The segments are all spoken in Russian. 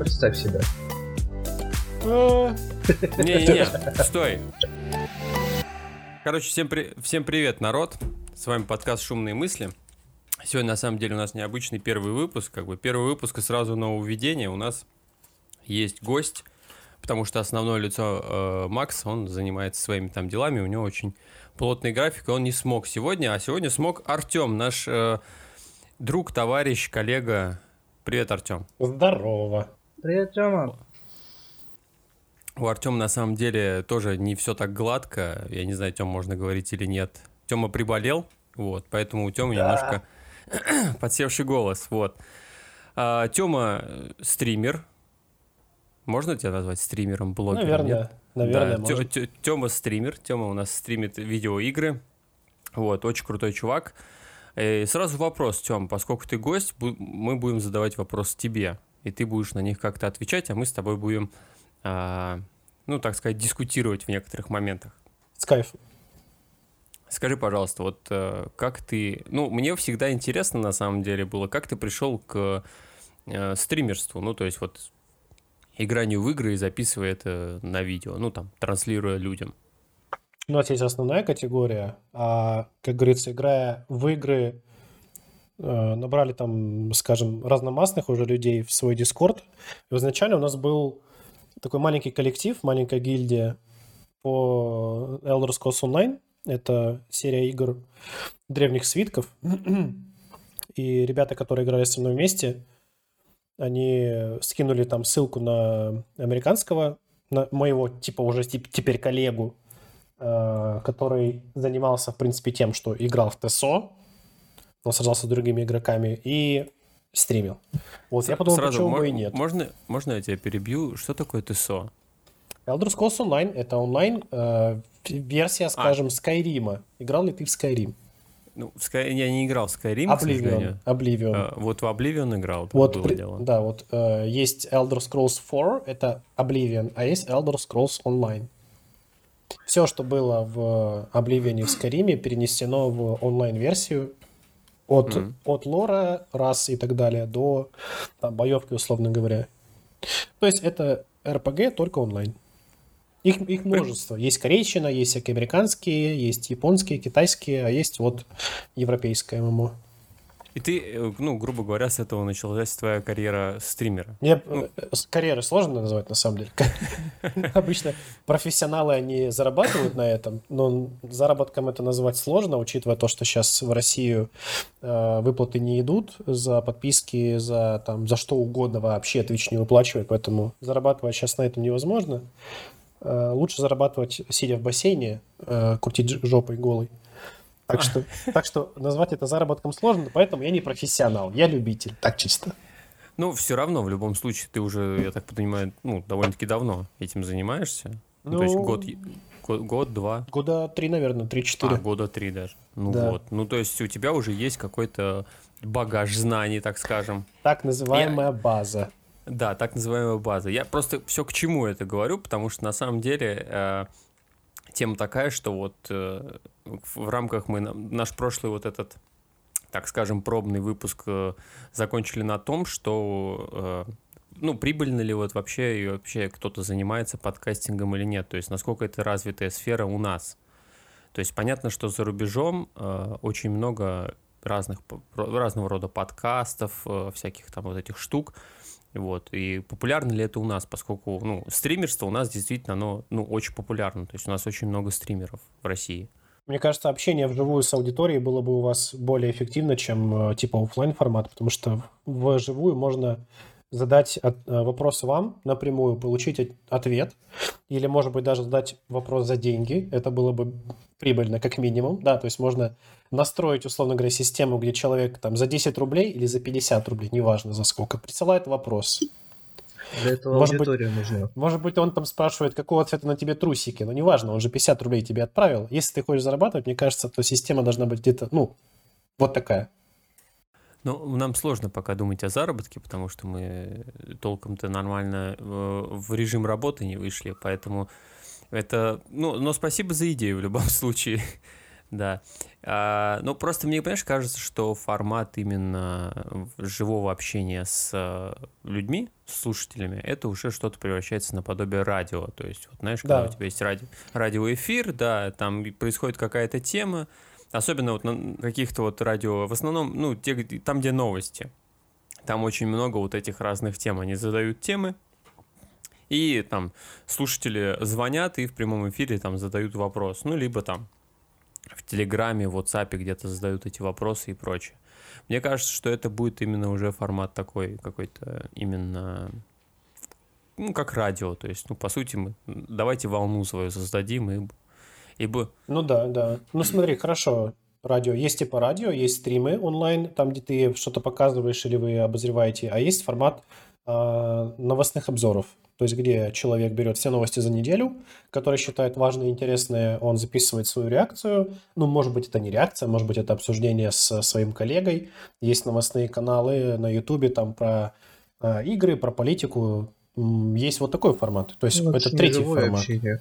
представь себя. Не-не-не, стой. Короче, всем, при... всем привет, народ. С вами подкаст «Шумные мысли». Сегодня, на самом деле, у нас необычный первый выпуск. Как бы первый выпуск и сразу нововведение. У нас есть гость, потому что основное лицо э, Макс, он занимается своими там делами, у него очень плотный график, и он не смог сегодня, а сегодня смог Артем, наш э, друг, товарищ, коллега. Привет, Артем. Здорово. Привет, Тёма. У Артема на самом деле тоже не все так гладко. Я не знаю, Тем можно говорить или нет. Тема приболел, вот, поэтому у Темы да. немножко подсевший голос, вот. А, Тема э, стример. Можно тебя назвать стримером, блогером? Наверное, нет? наверное. Да. Тема стример. Тема у нас стримит видеоигры. Вот, очень крутой чувак. И сразу вопрос, Тем, поскольку ты гость, мы будем задавать вопрос тебе, и ты будешь на них как-то отвечать, а мы с тобой будем, а, ну, так сказать, дискутировать в некоторых моментах. С кайфом. Скажи, пожалуйста, вот э, как ты... Ну, мне всегда интересно, на самом деле, было, как ты пришел к э, стримерству, ну, то есть вот игранию в игры и записывая это на видео, ну, там, транслируя людям. У нас есть основная категория, а, как говорится, играя в игры, набрали там, скажем, разномастных уже людей в свой Дискорд. И изначально у нас был такой маленький коллектив, маленькая гильдия по Elder Scrolls Online, это серия игр древних свитков. И ребята, которые играли со мной вместе, они скинули там ссылку на американского, на моего типа уже теперь коллегу, э, который занимался, в принципе, тем, что играл в ТСО, он сражался с другими игроками и стримил. Вот я подумал, Сразу, почему бы и нет. Можно, можно я тебя перебью? Что такое ТСО? Elder Scrolls Online — это онлайн э, версия, а. скажем, а. Скайрима. Играл ли ты в Skyrim? Ну, в Sky... я не играл в Skyrim, Oblivion. Oblivion. А, вот в Oblivion играл, вот было при... дело. Да, вот э, есть Elder Scrolls 4, это Oblivion, а есть Elder Scrolls Online. Все, что было в Oblivion и в Skyrim, перенесено в онлайн-версию от, mm-hmm. от лора, рас и так далее до там, боевки, условно говоря. То есть это RPG только онлайн. Их, их множество. Есть корейщина, есть всякие американские, есть японские, китайские, а есть вот европейская ММО. И ты, э, ну, грубо говоря, с этого началась твоя карьера стримера. Мне ну, э, карьеры сложно назвать, на самом деле. Обычно профессионалы, они зарабатывают на этом, но заработком это назвать сложно, учитывая то, что сейчас в Россию э, выплаты не идут за подписки, за, там, за что угодно вообще Twitch не выплачивает, поэтому зарабатывать сейчас на этом невозможно. Лучше зарабатывать, сидя в бассейне, крутить жопой голой. Так что, так что назвать это заработком сложно, поэтому я не профессионал, я любитель, так чисто. Ну, все равно, в любом случае, ты уже, я так понимаю, ну, довольно-таки давно этим занимаешься. Ну, ну то есть ну, год, год, год, два. Года три, наверное, три-четыре. А, года три даже. Ну да. вот. Ну, то есть у тебя уже есть какой-то багаж знаний, так скажем. Так называемая я... база. Да, так называемая база. Я просто все к чему это говорю, потому что на самом деле э, тема такая, что вот э, в рамках мы наш прошлый вот этот, так скажем, пробный выпуск э, закончили на том, что э, ну, прибыльно ли вот вообще и вообще кто-то занимается подкастингом или нет, то есть насколько это развитая сфера у нас. То есть понятно, что за рубежом э, очень много разных разного рода подкастов, э, всяких там вот этих штук, вот. И популярно ли это у нас, поскольку ну, стримерство у нас действительно оно, ну, очень популярно. То есть у нас очень много стримеров в России. Мне кажется, общение вживую с аудиторией было бы у вас более эффективно, чем э, типа офлайн формат, потому что вживую можно задать э, вопрос вам напрямую, получить ответ, или, может быть, даже задать вопрос за деньги. Это было бы прибыльно, как минимум. Да, то есть можно настроить, условно говоря, систему, где человек там за 10 рублей или за 50 рублей, неважно за сколько, присылает вопрос. Для этого может аудитория быть, нужна. Может быть, он там спрашивает, какого цвета на тебе трусики. Но неважно, он же 50 рублей тебе отправил. Если ты хочешь зарабатывать, мне кажется, то система должна быть где-то, ну, вот такая. Ну, нам сложно пока думать о заработке, потому что мы толком-то нормально э, в режим работы не вышли, поэтому это... Ну, но спасибо за идею в любом случае. Да. А, ну, просто мне, понимаешь, кажется, что формат именно живого общения с э, людьми, с слушателями, это уже что-то превращается на подобие радио. То есть, вот знаешь, когда Да. у тебя есть ради... радиоэфир, да, там происходит какая-то тема, особенно вот на каких-то вот радио, в основном, ну, те, там, где новости. Там очень много вот этих разных тем. Они задают темы, и там слушатели звонят и в прямом эфире там задают вопрос. Ну, либо там в Телеграме, в WhatsApp где-то задают эти вопросы и прочее. Мне кажется, что это будет именно уже формат такой какой-то именно ну, как радио. То есть, ну, по сути, мы давайте волну свою создадим и, и бы... Ну да, да. Ну смотри, хорошо. Радио. Есть типа радио, есть стримы онлайн, там, где ты что-то показываешь или вы обозреваете, а есть формат а, новостных обзоров. То есть, где человек берет все новости за неделю, которые считает важные и интересные, он записывает свою реакцию. Ну, может быть, это не реакция, может быть, это обсуждение с своим коллегой. Есть новостные каналы на Ютубе там про а, игры, про политику. Есть вот такой формат. То есть, Ну, это третий формат. общение.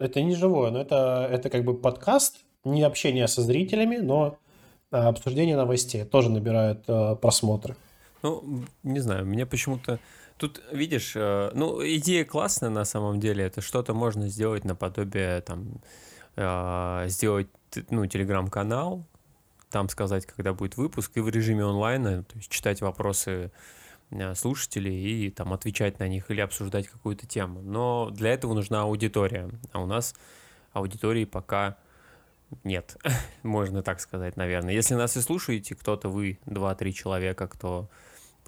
Это не живое, но это, это как бы подкаст, не общение со зрителями, но а, обсуждение новостей тоже набирает а, просмотры. Ну, не знаю, мне почему-то... Тут, видишь, э, ну, идея классная на самом деле. Это что-то можно сделать наподобие, там, э, сделать, ну, телеграм-канал, там сказать, когда будет выпуск, и в режиме онлайна, то есть читать вопросы э, слушателей и там отвечать на них или обсуждать какую-то тему. Но для этого нужна аудитория, а у нас аудитории пока нет, можно так сказать, наверное. Если нас и слушаете, кто-то вы, два-три человека, кто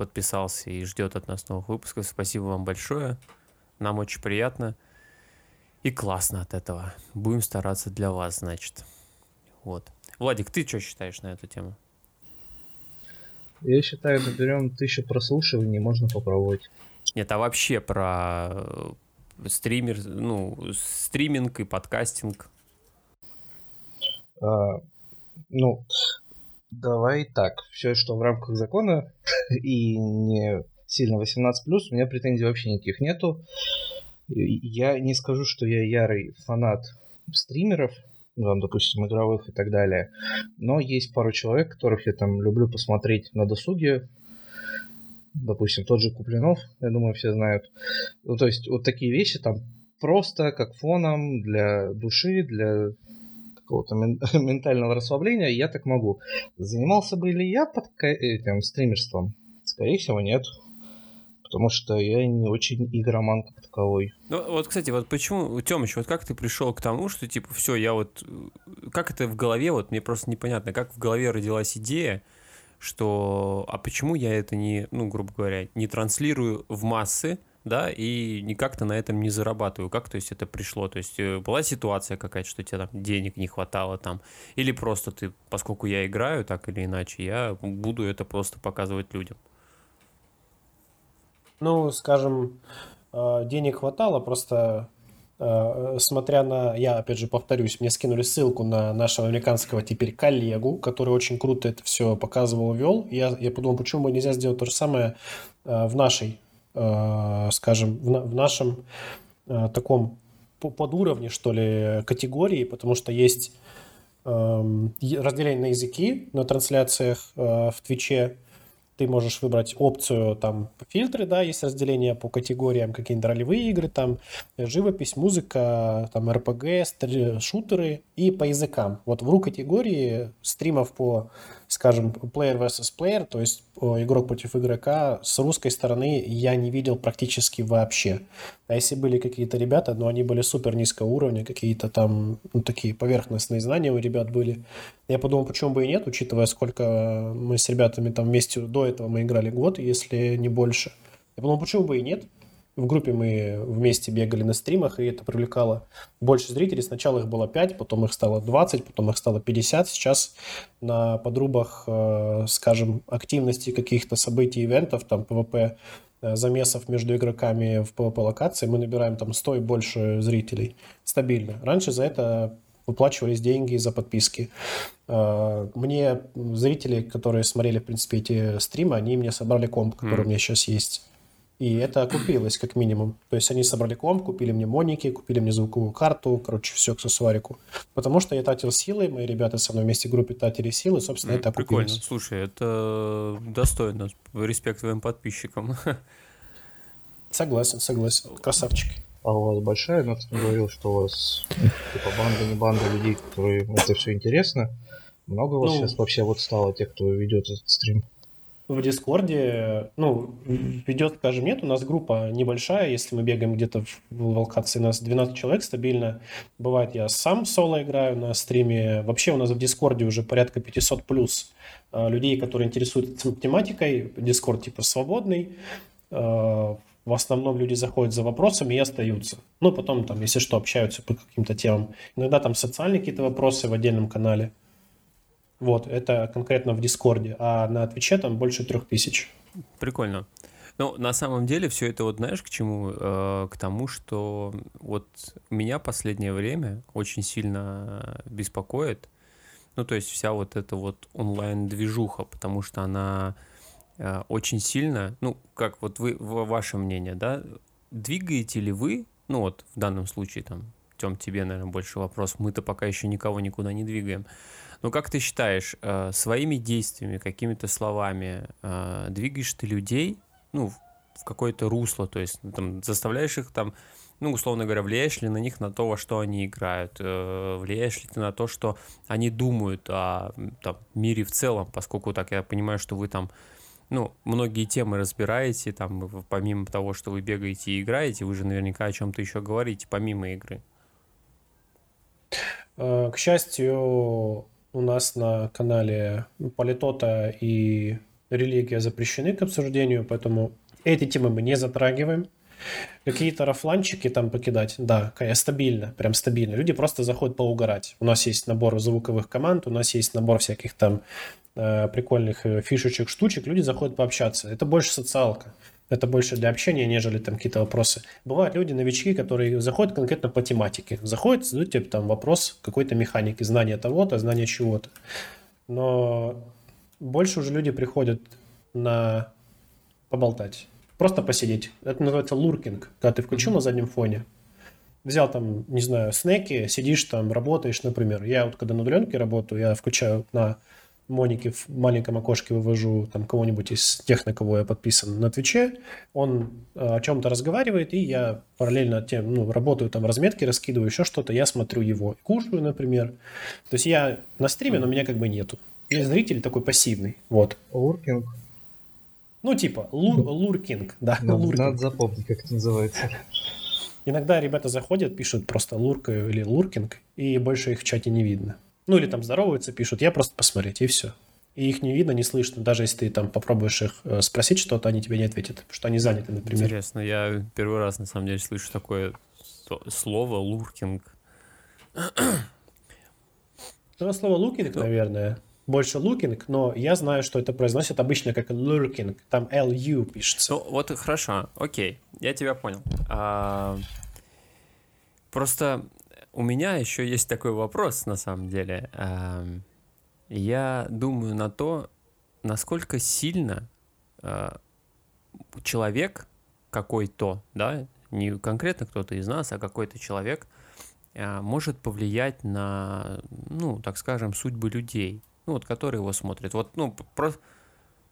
подписался и ждет от нас новых выпусков, спасибо вам большое. Нам очень приятно и классно от этого. Будем стараться для вас, значит. Вот. Владик, ты что считаешь на эту тему? Я считаю, наберем тысячу прослушиваний, можно попробовать. Нет, а вообще про э, стример, ну, стриминг и подкастинг. А, ну, давай так. Все, что в рамках закона и не сильно 18+, у меня претензий вообще никаких нету. Я не скажу, что я ярый фанат стримеров, там, допустим, игровых и так далее. Но есть пару человек, которых я там люблю посмотреть на досуге. Допустим, тот же Куплинов, я думаю, все знают. Ну, то есть, вот такие вещи там просто как фоном для души, для какого-то мен- ментального расслабления, я так могу. Занимался бы ли я под этим стримерством? Скорее всего, нет. Потому что я не очень игроман как таковой. Ну, вот, кстати, вот почему, Тёмыч, вот как ты пришел к тому, что, типа, все, я вот... Как это в голове, вот мне просто непонятно, как в голове родилась идея, что... А почему я это не, ну, грубо говоря, не транслирую в массы, да, и не как-то на этом не зарабатываю. Как, то есть, это пришло? То есть, э, была ситуация какая-то, что тебе там денег не хватало там, или просто ты, поскольку я играю так или иначе, я буду это просто показывать людям. Ну, скажем, э, денег хватало, просто э, смотря на... Я, опять же, повторюсь, мне скинули ссылку на нашего американского теперь коллегу, который очень круто это все показывал, вел. Я, я подумал, почему бы нельзя сделать то же самое в нашей, скажем, в, на- в нашем э, таком по- подуровне, что ли, категории, потому что есть эм, разделение на языки на трансляциях э, в Твиче. Ты можешь выбрать опцию там фильтры, да, есть разделение по категориям, какие-нибудь ролевые игры, там э, живопись, музыка, там РПГ, стр- шутеры и по языкам. Вот в ру категории стримов по, скажем, player versus player, то есть игрок против игрока с русской стороны я не видел практически вообще. А если были какие-то ребята, но они были супер низкого уровня, какие-то там, ну, такие поверхностные знания у ребят были. Я подумал, почему бы и нет, учитывая, сколько мы с ребятами там вместе до этого мы играли год, если не больше. Я подумал, почему бы и нет. В группе мы вместе бегали на стримах, и это привлекало больше зрителей. Сначала их было 5, потом их стало 20, потом их стало 50. Сейчас на подрубах, э, скажем, активности каких-то событий, ивентов, там, PvP, э, замесов между игроками в PvP-локации мы набираем там 100 и больше зрителей стабильно. Раньше за это выплачивались деньги за подписки. Э, Мне зрители, которые смотрели, в принципе, эти стримы, они мне собрали комп, который Мгм. у меня сейчас есть. И это окупилось, как минимум. То есть они собрали комп, купили мне моники, купили мне звуковую карту, короче, все аксессуарику. Потому что я тратил силы, мои ребята со мной вместе в группе тратили силы, собственно, mm, это окупилось. Прикольно, слушай, это достойно. Респект твоим подписчикам. Согласен, согласен. Красавчики. А у вас большая, но ты говорил, что у вас типа банда, не банда людей, которые это все интересно. Много у вас ну, сейчас вообще вот стало тех, кто ведет этот стрим? В Дискорде, ну, ведет, скажем, нет, у нас группа небольшая, если мы бегаем где-то в локации, у нас 12 человек стабильно. Бывает, я сам соло играю на стриме. Вообще у нас в Дискорде уже порядка 500 плюс а, людей, которые интересуются тематикой. Дискорд типа свободный. А, в основном люди заходят за вопросами и остаются. Ну, потом там, если что, общаются по каким-то темам. Иногда там социальные какие-то вопросы в отдельном канале. Вот, это конкретно в Дискорде. А на Твиче там больше трех тысяч. Прикольно. Ну, на самом деле, все это вот знаешь к чему? Э, к тому, что вот меня последнее время очень сильно беспокоит, ну, то есть вся вот эта вот онлайн-движуха, потому что она э, очень сильно, ну, как вот вы, ваше мнение, да, двигаете ли вы, ну, вот в данном случае там, Тем, тебе, наверное, больше вопрос, мы-то пока еще никого никуда не двигаем, ну, как ты считаешь, э, своими действиями, какими-то словами э, двигаешь ты людей, ну, в какое-то русло, то есть там, заставляешь их там, ну, условно говоря, влияешь ли на них на то, во что они играют, э, влияешь ли ты на то, что они думают о там, мире в целом, поскольку так я понимаю, что вы там ну, многие темы разбираете, там, помимо того, что вы бегаете и играете, вы же наверняка о чем-то еще говорите, помимо игры. К счастью, у нас на канале политота и религия запрещены к обсуждению, поэтому эти темы мы не затрагиваем. Какие-то рафланчики там покидать, да, стабильно, прям стабильно. Люди просто заходят поугарать. У нас есть набор звуковых команд, у нас есть набор всяких там э, прикольных э, фишечек, штучек. Люди заходят пообщаться. Это больше социалка. Это больше для общения, нежели там какие-то вопросы. Бывают люди, новички, которые заходят конкретно по тематике. Заходят, задают тебе там вопрос какой-то механики, знания того-то, знания чего-то. Но больше уже люди приходят на поболтать. Просто посидеть. Это называется луркинг, когда ты включил mm-hmm. на заднем фоне, взял там, не знаю, снеки, сидишь там, работаешь, например. Я вот когда на удаленке работаю, я включаю на Монике в маленьком окошке вывожу там кого-нибудь из тех, на кого я подписан на Твиче, он э, о чем-то разговаривает, и я параллельно тем, ну, работаю там, разметки раскидываю, еще что-то, я смотрю его, кушаю, например. То есть я на стриме, но меня как бы нету. Я зритель такой пассивный, вот. Луркинг. Ну, типа, лур, луркинг, да. Надо, луркинг. надо запомнить, как это называется. Иногда ребята заходят, пишут просто лурка или луркинг, и больше их в чате не видно. Ну или там здороваются, пишут, я просто посмотреть, и все. И их не видно, не слышно. Даже если ты там попробуешь их э, спросить что-то, они тебе не ответят, потому что они заняты, например. Интересно, я первый раз на самом деле слышу такое слово луркинг. Это слово лукинг, ну, наверное. Больше лукинг, но я знаю, что это произносят обычно как lurking. Там LU пишется. Ну, вот хорошо, окей, я тебя понял. А, просто у меня еще есть такой вопрос, на самом деле. Эм, я думаю на то, насколько сильно э, человек какой-то, да, не конкретно кто-то из нас, а какой-то человек э, может повлиять на, ну, так скажем, судьбы людей, ну, вот, которые его смотрят. Вот, ну, просто...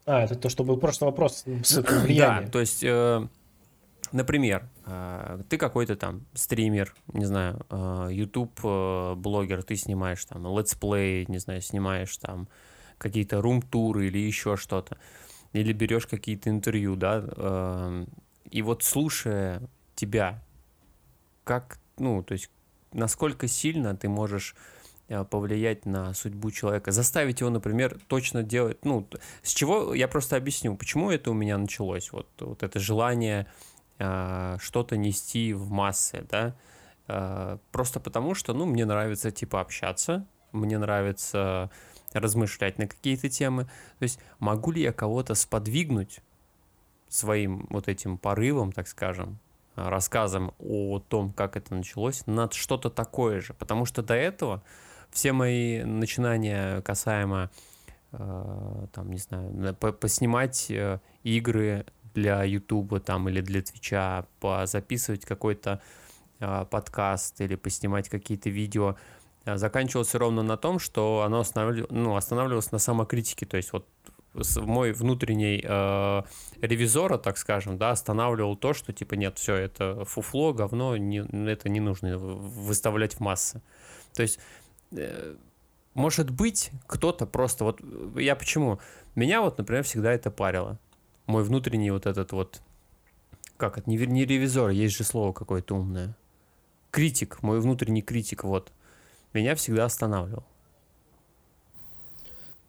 А, это то, что был прошлый вопрос. Да, то есть э, Например, ты какой-то там стример, не знаю, э, YouTube э, ты снимаешь там летсплей, не знаю, снимаешь там какие-то рум-туры или еще что-то, или берешь какие-то интервью, да, и вот слушая тебя, как, ну, то есть насколько сильно ты можешь повлиять на судьбу человека, заставить его, например, точно делать, ну, с чего, я просто объясню, почему это у меня началось, вот, вот это желание э, что-то нести в массы, да, э, просто потому что, ну, мне нравится, типа, общаться, мне нравится размышлять на какие-то темы, то есть могу ли я кого-то сподвигнуть своим вот этим порывом, так скажем, рассказом о том, как это началось, над что-то такое же, потому что до этого все мои начинания касаемо, там, не знаю, поснимать э, игры для Ютуба там или для Твича, записывать какой-то э, подкаст или поснимать какие-то видео, э, заканчивался ровно на том, что оно останавливалось, ну, останавливалось на самокритике. То есть вот мой внутренний э, ревизора, так скажем, да, останавливал то, что типа нет, все, это фуфло, говно, не, это не нужно выставлять в массы. То есть, э, может быть, кто-то просто, вот я почему? Меня вот, например, всегда это парило. Мой внутренний вот этот вот, как это, не, не ревизор, есть же слово какое-то умное. Критик, мой внутренний критик, вот. Меня всегда останавливал.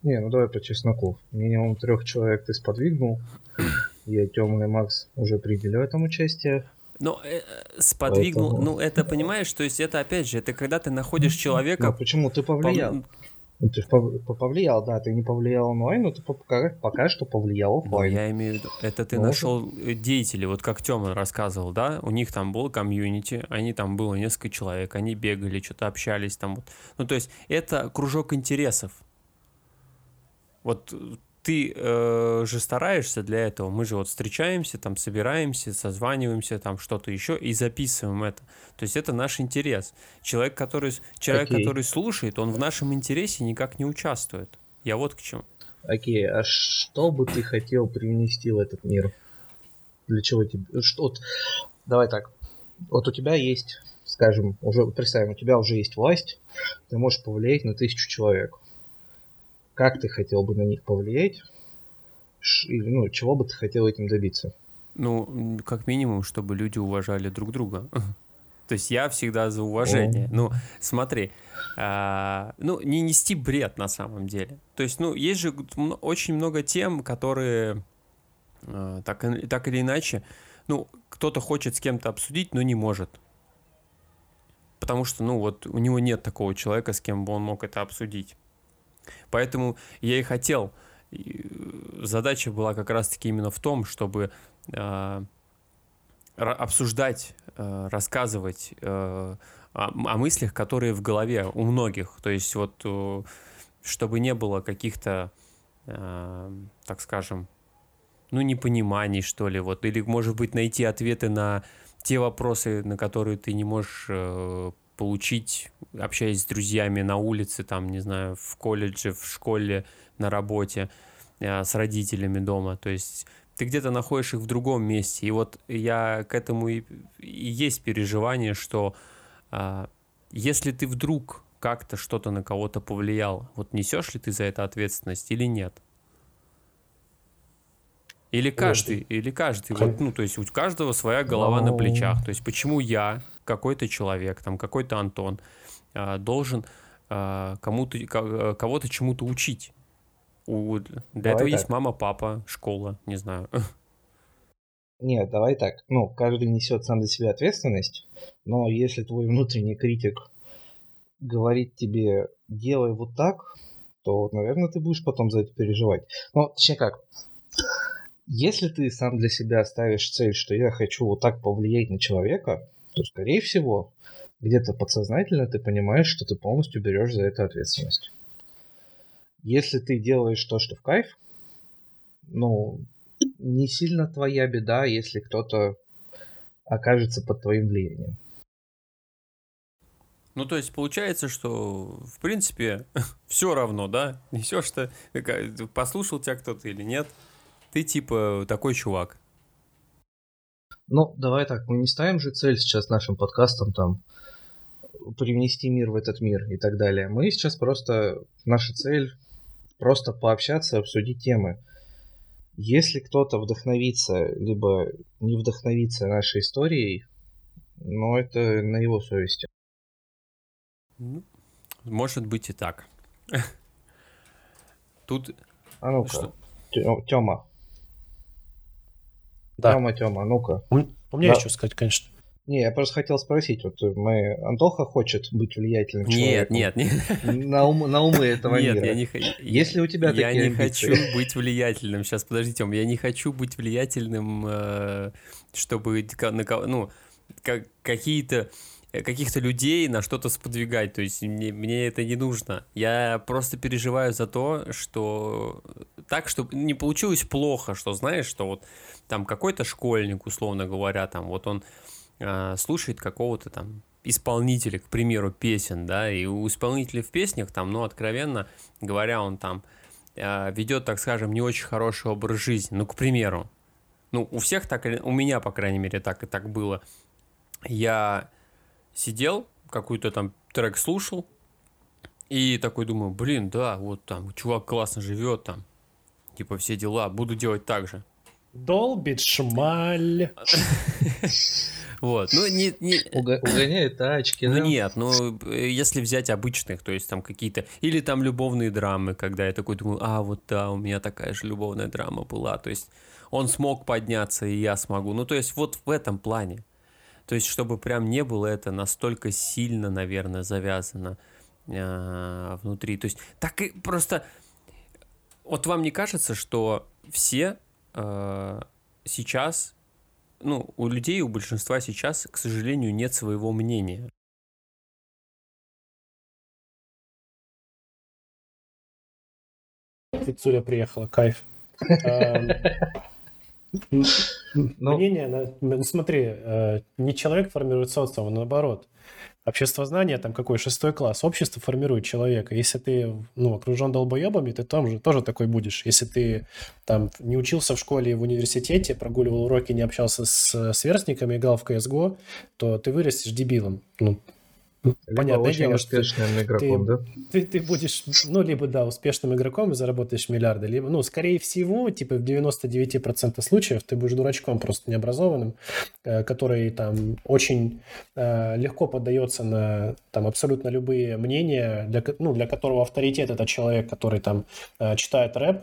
Не, ну давай по чесноку. Минимум трех человек ты сподвигнул. Я, Тёма и Макс уже приняли в этом участие. Ну, э, сподвигнул, Поэтому... ну, это понимаешь, то есть это, опять же, это когда ты находишь человека... Ну, почему? Ты повлиял. Пов... Ну, ты повлиял, да, ты не повлиял онлайн, но ты пока, пока что повлиял офлайн. Ну, я имею в виду, это ты ну, нашел э, деятелей, вот как Тёма рассказывал, да, у них там был комьюнити, они там было несколько человек, они бегали, что-то общались там вот. Ну, то есть это кружок интересов, вот ты э, же стараешься для этого. Мы же вот встречаемся, там собираемся, созваниваемся, там что-то еще и записываем это. То есть это наш интерес. Человек, который, человек, okay. который слушает, он в нашем интересе никак не участвует. Я вот к чему. Окей, okay. а что бы ты хотел привнести в этот мир? Для чего тебе... Что... Вот, давай так. Вот у тебя есть, скажем, уже представим, у тебя уже есть власть, ты можешь повлиять на тысячу человек как ты хотел бы на них повлиять? Или, ну, чего бы ты хотел этим добиться? Ну, как минимум, чтобы люди уважали друг друга. То есть я всегда за уважение. О. Ну, смотри, а, ну, не нести бред на самом деле. То есть, ну, есть же очень много тем, которые а, так, так или иначе, ну, кто-то хочет с кем-то обсудить, но не может. Потому что, ну, вот у него нет такого человека, с кем бы он мог это обсудить. Поэтому я и хотел. Задача была как раз-таки именно в том, чтобы э, обсуждать, э, рассказывать э, о, о мыслях, которые в голове у многих. То есть вот э, чтобы не было каких-то, э, так скажем, ну, непониманий, что ли, вот, или, может быть, найти ответы на те вопросы, на которые ты не можешь э, получить, общаясь с друзьями на улице, там, не знаю, в колледже, в школе, на работе, э, с родителями дома. То есть ты где-то находишь их в другом месте. И вот я к этому и, и есть переживание, что а, если ты вдруг как-то что-то на кого-то повлиял, вот несешь ли ты за это ответственность или нет? Или каждый, или каждый, вот, ну, то есть у каждого своя голова на плечах. То есть почему я, какой-то человек, там какой-то Антон, а, должен а, кому-то, э, кого-то чему-то учить? У, для давай этого так. есть мама, папа, школа, не знаю. Нет, давай так. Ну, каждый несет сам за себя ответственность, но если твой внутренний критик говорит тебе делай вот так, то, наверное, ты будешь потом за это переживать. Ну, точнее как, если ты сам для себя ставишь цель, что я хочу вот так повлиять на человека, то, скорее всего, где-то подсознательно ты понимаешь, что ты полностью берешь за это ответственность. Если ты делаешь то, что в кайф, ну, не сильно твоя беда, если кто-то окажется под твоим влиянием. Ну, то есть получается, что, в принципе, все равно, да? Несешь что послушал тебя кто-то или нет – ты типа такой чувак. Ну, давай так, мы не ставим же цель сейчас нашим подкастом там привнести мир в этот мир и так далее. Мы сейчас просто, наша цель просто пообщаться, обсудить темы. Если кто-то вдохновится, либо не вдохновится нашей историей, ну, это на его совести. Ну, может быть и так. Тут... А ну-ка, Тёма, да. Тёма, Тёма, ну-ка. У, у меня да. есть что сказать, конечно. Не, я просто хотел спросить, вот мы, Антоха хочет быть влиятельным нет, человеком. Нет, нет, нет. На, ум, на умы этого нет, мира. Я не, Если у тебя Я не амбиции? хочу быть влиятельным. Сейчас, подожди, Тём, я не хочу быть влиятельным, э, чтобы, ну, какие-то э, каких-то людей на что-то сподвигать, то есть мне, мне это не нужно. Я просто переживаю за то, что так, чтобы не получилось плохо, что знаешь, что вот там какой-то школьник, условно говоря, там вот он э, слушает какого-то там исполнителя, к примеру, песен, да, и у исполнителя в песнях там, ну, откровенно говоря, он там э, ведет, так скажем, не очень хороший образ жизни, ну, к примеру, ну, у всех так, у меня, по крайней мере, так и так было. Я сидел, какой-то там трек слушал, и такой думаю, блин, да, вот там чувак классно живет там, типа все дела, буду делать так же. Долбит шмаль. Вот, ну не... не... Угоняет тачки, Ну нет, ну если взять обычных, то есть там какие-то... Или там любовные драмы, когда я такой думаю, а вот да, у меня такая же любовная драма была, то есть он смог подняться, и я смогу. Ну то есть вот в этом плане. То есть чтобы прям не было это настолько сильно, наверное, завязано э, внутри. То есть так и просто... Вот вам не кажется, что все э, сейчас ну, у людей, у большинства сейчас, к сожалению, нет своего мнения. Пиццуля приехала, кайф. Ну, Мнение, смотри, э, не человек формирует социум, а наоборот. Общество знания, там какой шестой класс, общество формирует человека. Если ты ну, окружен долбоебами, ты там же тоже такой будешь. Если ты там не учился в школе и в университете, прогуливал уроки, не общался с сверстниками, играл в CSGO, то ты вырастешь дебилом. Ну, либо Понятное дело, успешным игроком, ты, да? Ты, ты будешь, ну, либо, да, успешным игроком и заработаешь миллиарды, либо, ну, скорее всего, типа в 99% случаев ты будешь дурачком просто необразованным, э, который там очень э, легко поддается на там абсолютно любые мнения, для, ну, для которого авторитет это человек, который там э, читает рэп,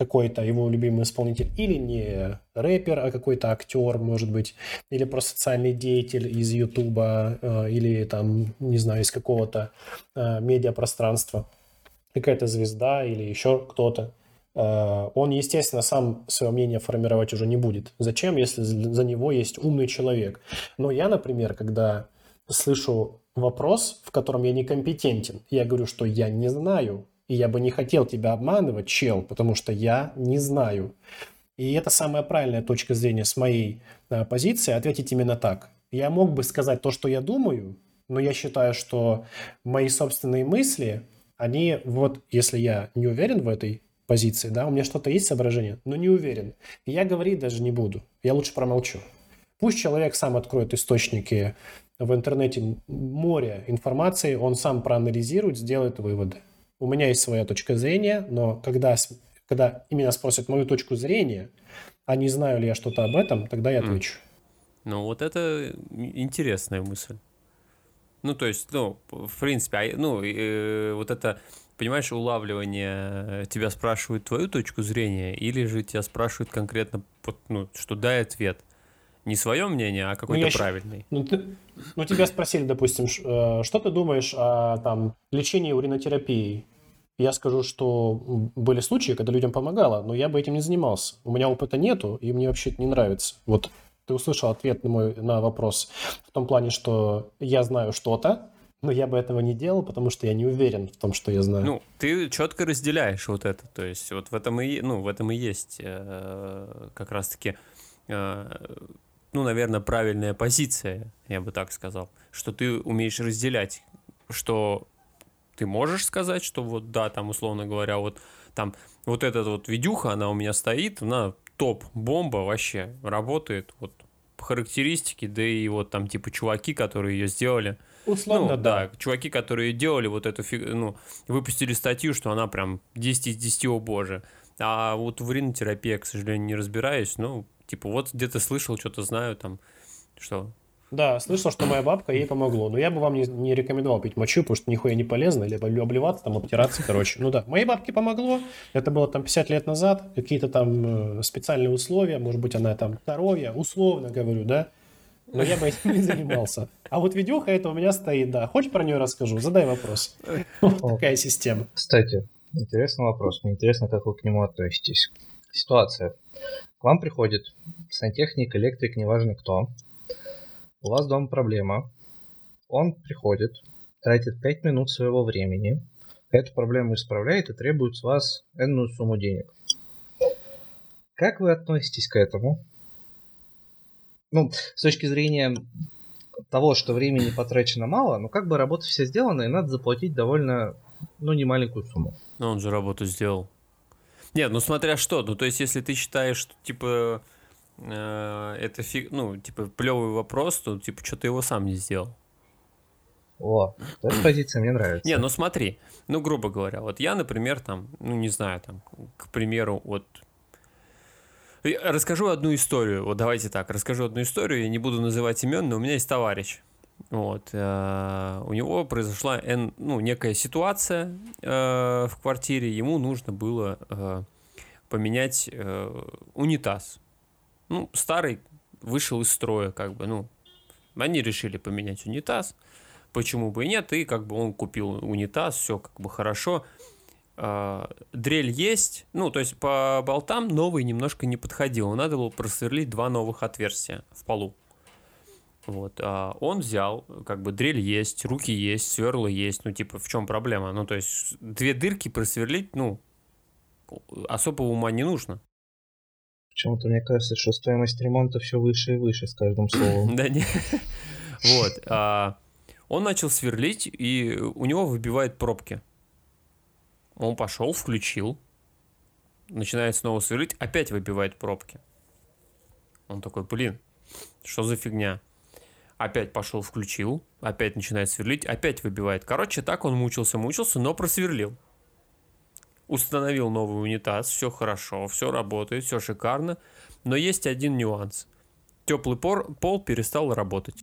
какой-то его любимый исполнитель, или не рэпер, а какой-то актер, может быть, или просто социальный деятель из Ютуба, э, или там, не знаю, из какого-то э, медиапространства, какая-то звезда или еще кто-то. Э, он, естественно, сам свое мнение формировать уже не будет. Зачем, если за него есть умный человек? Но я, например, когда слышу вопрос, в котором я некомпетентен, я говорю, что я не знаю, и я бы не хотел тебя обманывать, чел, потому что я не знаю. И это самая правильная точка зрения с моей э, позиции, ответить именно так. Я мог бы сказать то, что я думаю, но я считаю, что мои собственные мысли, они вот, если я не уверен в этой позиции, да, у меня что-то есть соображение, но не уверен. И я говорить даже не буду. Я лучше промолчу. Пусть человек сам откроет источники в интернете море информации, он сам проанализирует, сделает выводы. У меня есть своя точка зрения, но когда, когда именно спросят мою точку зрения, а не знаю ли я что-то об этом, тогда я отвечу. Ну, вот это интересная мысль. Ну, то есть, ну, в принципе, а, ну, э, вот это, понимаешь, улавливание, тебя спрашивают твою точку зрения, или же тебя спрашивают конкретно, ну, что дай ответ не свое мнение, а какой-то ну, правильный. Ну, ты, ну, тебя спросили, допустим, э, что ты думаешь о там, лечении уринотерапией? Я скажу, что были случаи, когда людям помогало, но я бы этим не занимался. У меня опыта нету, и мне вообще это не нравится. Вот ты услышал ответ на мой на вопрос в том плане, что я знаю что-то, но я бы этого не делал, потому что я не уверен в том, что я знаю. Ну, ты четко разделяешь вот это, то есть вот в этом и, ну, в этом и есть э, как раз-таки э, ну, наверное, правильная позиция, я бы так сказал, что ты умеешь разделять, что ты можешь сказать, что вот да, там, условно говоря, вот там вот эта вот видюха, она у меня стоит, она топ-бомба вообще, работает, вот по характеристике, да и вот там типа чуваки, которые ее сделали. Условно, ну, да. да. Чуваки, которые делали вот эту фиг... ну, выпустили статью, что она прям 10 из 10, о боже. А вот в ринотерапии, к сожалению, не разбираюсь, ну, Типа, вот где-то слышал, что-то знаю, там, что. Да, слышал, что моя бабка ей помогло. Но я бы вам не, не рекомендовал пить мочу, потому что нихуя не полезно, либо обливаться, там, обтираться, короче. Ну да, моей бабке помогло. Это было там 50 лет назад. Какие-то там э, специальные условия. Может быть, она там здоровье, условно говорю, да. Но я бы этим не занимался. А вот видюха это у меня стоит, да. Хочешь про нее расскажу? Задай вопрос. Вот такая система. Кстати, интересный вопрос. Мне интересно, как вы к нему относитесь. Ситуация. К вам приходит сантехник, электрик, неважно кто. У вас дома проблема. он приходит, тратит 5 минут своего времени, эту проблему исправляет и требует с вас энную сумму денег. Как вы относитесь к этому? Ну, с точки зрения того, что времени потрачено мало, но как бы работа вся сделана, и надо заплатить довольно, ну, немаленькую сумму. Но он же работу сделал. Нет, ну смотря что, ну то есть если ты считаешь, что типа э, это фиг, ну типа плевый вопрос, то типа что ты его сам не сделал. О, эта позиция мне нравится. Не, ну смотри, ну грубо говоря, вот я, например, там, ну не знаю, там, к примеру, вот Расскажу одну историю. Вот давайте так, расскажу одну историю. Я не буду называть имен, но у меня есть товарищ. Вот. Э, у него произошла ну, некая ситуация э, в квартире. Ему нужно было э, поменять унитаз. Ну, старый вышел из строя, как бы, ну, они решили поменять унитаз. Почему бы и нет? И как бы он купил унитаз, все как бы хорошо. Дрель есть, ну, то есть по болтам новый немножко не подходил. Надо было просверлить два новых отверстия в полу. Вот, а он взял, как бы дрель есть, руки есть, сверла есть, ну, типа, в чем проблема? Ну, то есть, две дырки просверлить, ну, особого ума не нужно. Почему-то мне кажется, что стоимость ремонта все выше и выше с каждым словом. Да не. Вот. А, он начал сверлить, и у него выбивает пробки. Он пошел, включил, начинает снова сверлить, опять выбивает пробки. Он такой, блин, что за фигня? Опять пошел, включил, опять начинает сверлить, опять выбивает. Короче, так он мучился, мучился, но просверлил. Установил новый унитаз, все хорошо, все работает, все шикарно. Но есть один нюанс. Теплый пор, пол перестал работать.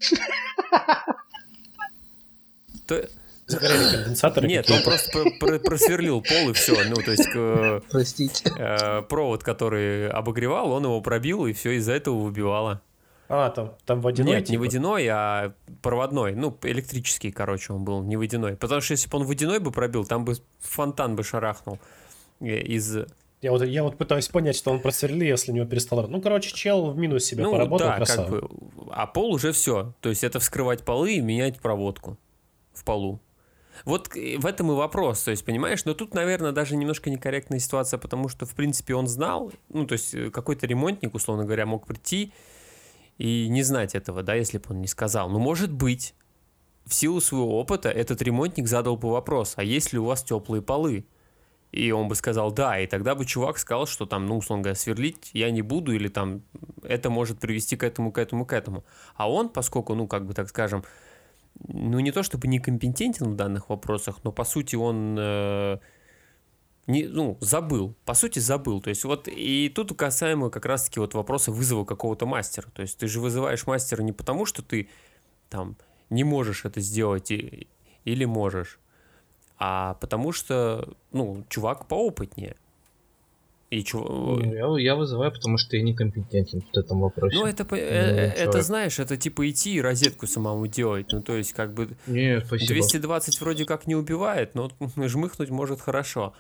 Загорели конденсаторы Нет, он просто просверлил пол и все. Ну, то есть... Простите. Э, провод, который обогревал, он его пробил, и все из-за этого выбивало. А, там, там водяной? Нет, типа? не водяной, а проводной. Ну, электрический, короче, он был, не водяной. Потому что если бы он водяной бы пробил, там бы фонтан бы шарахнул э, из... Я вот, я вот пытаюсь понять, что он просверлил, если у него перестал... Ну, короче, чел в минус себя ну, поработал, да, красава. как бы... А пол уже все. То есть это вскрывать полы и менять проводку в полу. Вот в этом и вопрос, то есть, понимаешь, но тут, наверное, даже немножко некорректная ситуация, потому что, в принципе, он знал, ну, то есть, э, какой-то ремонтник, условно говоря, мог прийти и не знать этого, да, если бы он не сказал. Ну, может быть, в силу своего опыта этот ремонтник задал бы вопрос, а есть ли у вас теплые полы? И он бы сказал да, и тогда бы чувак сказал, что там, ну, условно говоря, сверлить я не буду, или там это может привести к этому, к этому, к этому. А он, поскольку, ну, как бы так скажем, ну, не то чтобы некомпетентен в данных вопросах, но, по сути, он э, не, ну, забыл, по сути, забыл. То есть вот и тут касаемо как раз-таки вот вопроса вызова какого-то мастера. То есть ты же вызываешь мастера не потому, что ты там не можешь это сделать и, или можешь, а потому что, ну, чувак поопытнее. И чего... Я, я вызываю, потому что я некомпетентен в этом вопросе. Ну, это, э, это знаешь, это типа идти и розетку самому делать. Ну, то есть, как бы... Нет, спасибо. 220 вроде как не убивает, но жмыхнуть может хорошо.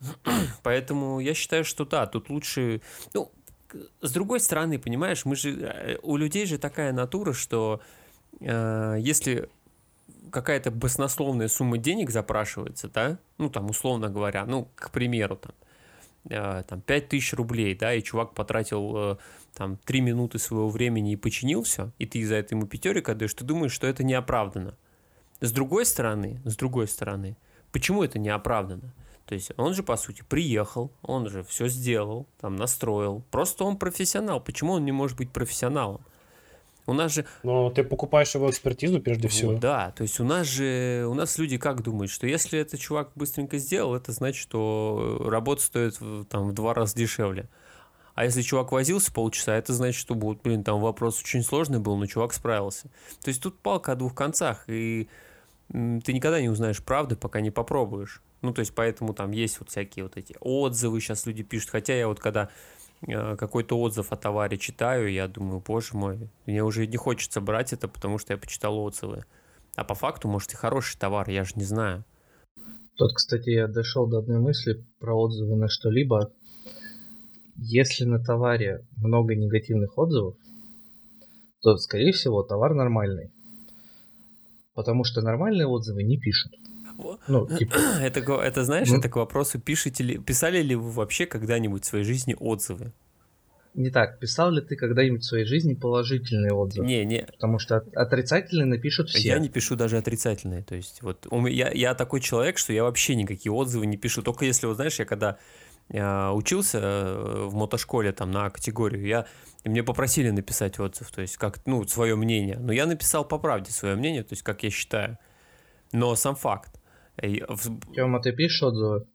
Поэтому я считаю, что да, тут лучше... Ну, с другой стороны, понимаешь, мы же... Э, у людей же такая натура, что э, если какая-то баснословная сумма денег запрашивается, да, ну, там, условно говоря, ну, к примеру, там, Э, там 5000 рублей, да, и чувак потратил э, там 3 минуты своего времени и починил все, и ты за это ему пятерик отдаешь, ты думаешь, что это неоправданно. С другой стороны, с другой стороны, почему это неоправданно? То есть он же, по сути, приехал, он же все сделал, там настроил. Просто он профессионал. Почему он не может быть профессионалом? У нас же... Но ты покупаешь его экспертизу прежде вот, всего. Да, то есть у нас же, у нас люди как думают, что если этот чувак быстренько сделал, это значит, что работа стоит там в два раза дешевле. А если чувак возился полчаса, это значит, что, блин, там вопрос очень сложный был, но чувак справился. То есть тут палка о двух концах, и ты никогда не узнаешь правды, пока не попробуешь. Ну, то есть поэтому там есть вот всякие вот эти отзывы, сейчас люди пишут. Хотя я вот когда Э, какой-то отзыв о товаре читаю, я думаю, боже мой, мне уже не хочется брать это, потому что я почитал отзывы. А по факту, может, и хороший товар, я же не знаю. Тут, кстати, я дошел до одной мысли про отзывы на что-либо. Если на товаре много негативных отзывов, то, скорее всего, товар нормальный. Потому что нормальные отзывы не пишут. Ну, типа... это, это, знаешь, ну... это к вопросу, пишете ли, писали ли вы вообще когда-нибудь в своей жизни отзывы? Не так. Писал ли ты когда-нибудь в своей жизни положительные отзывы? Не, не. Потому что отрицательные напишут все. Я не пишу даже отрицательные. То есть, вот я, я такой человек, что я вообще никакие отзывы не пишу. Только если, вот знаешь, я когда э, учился э, в мотошколе там на категорию, я мне попросили написать отзыв, то есть как, ну, свое мнение. Но я написал по правде свое мнение, то есть как я считаю. Но сам факт. Тёма, ты пишешь отзывы?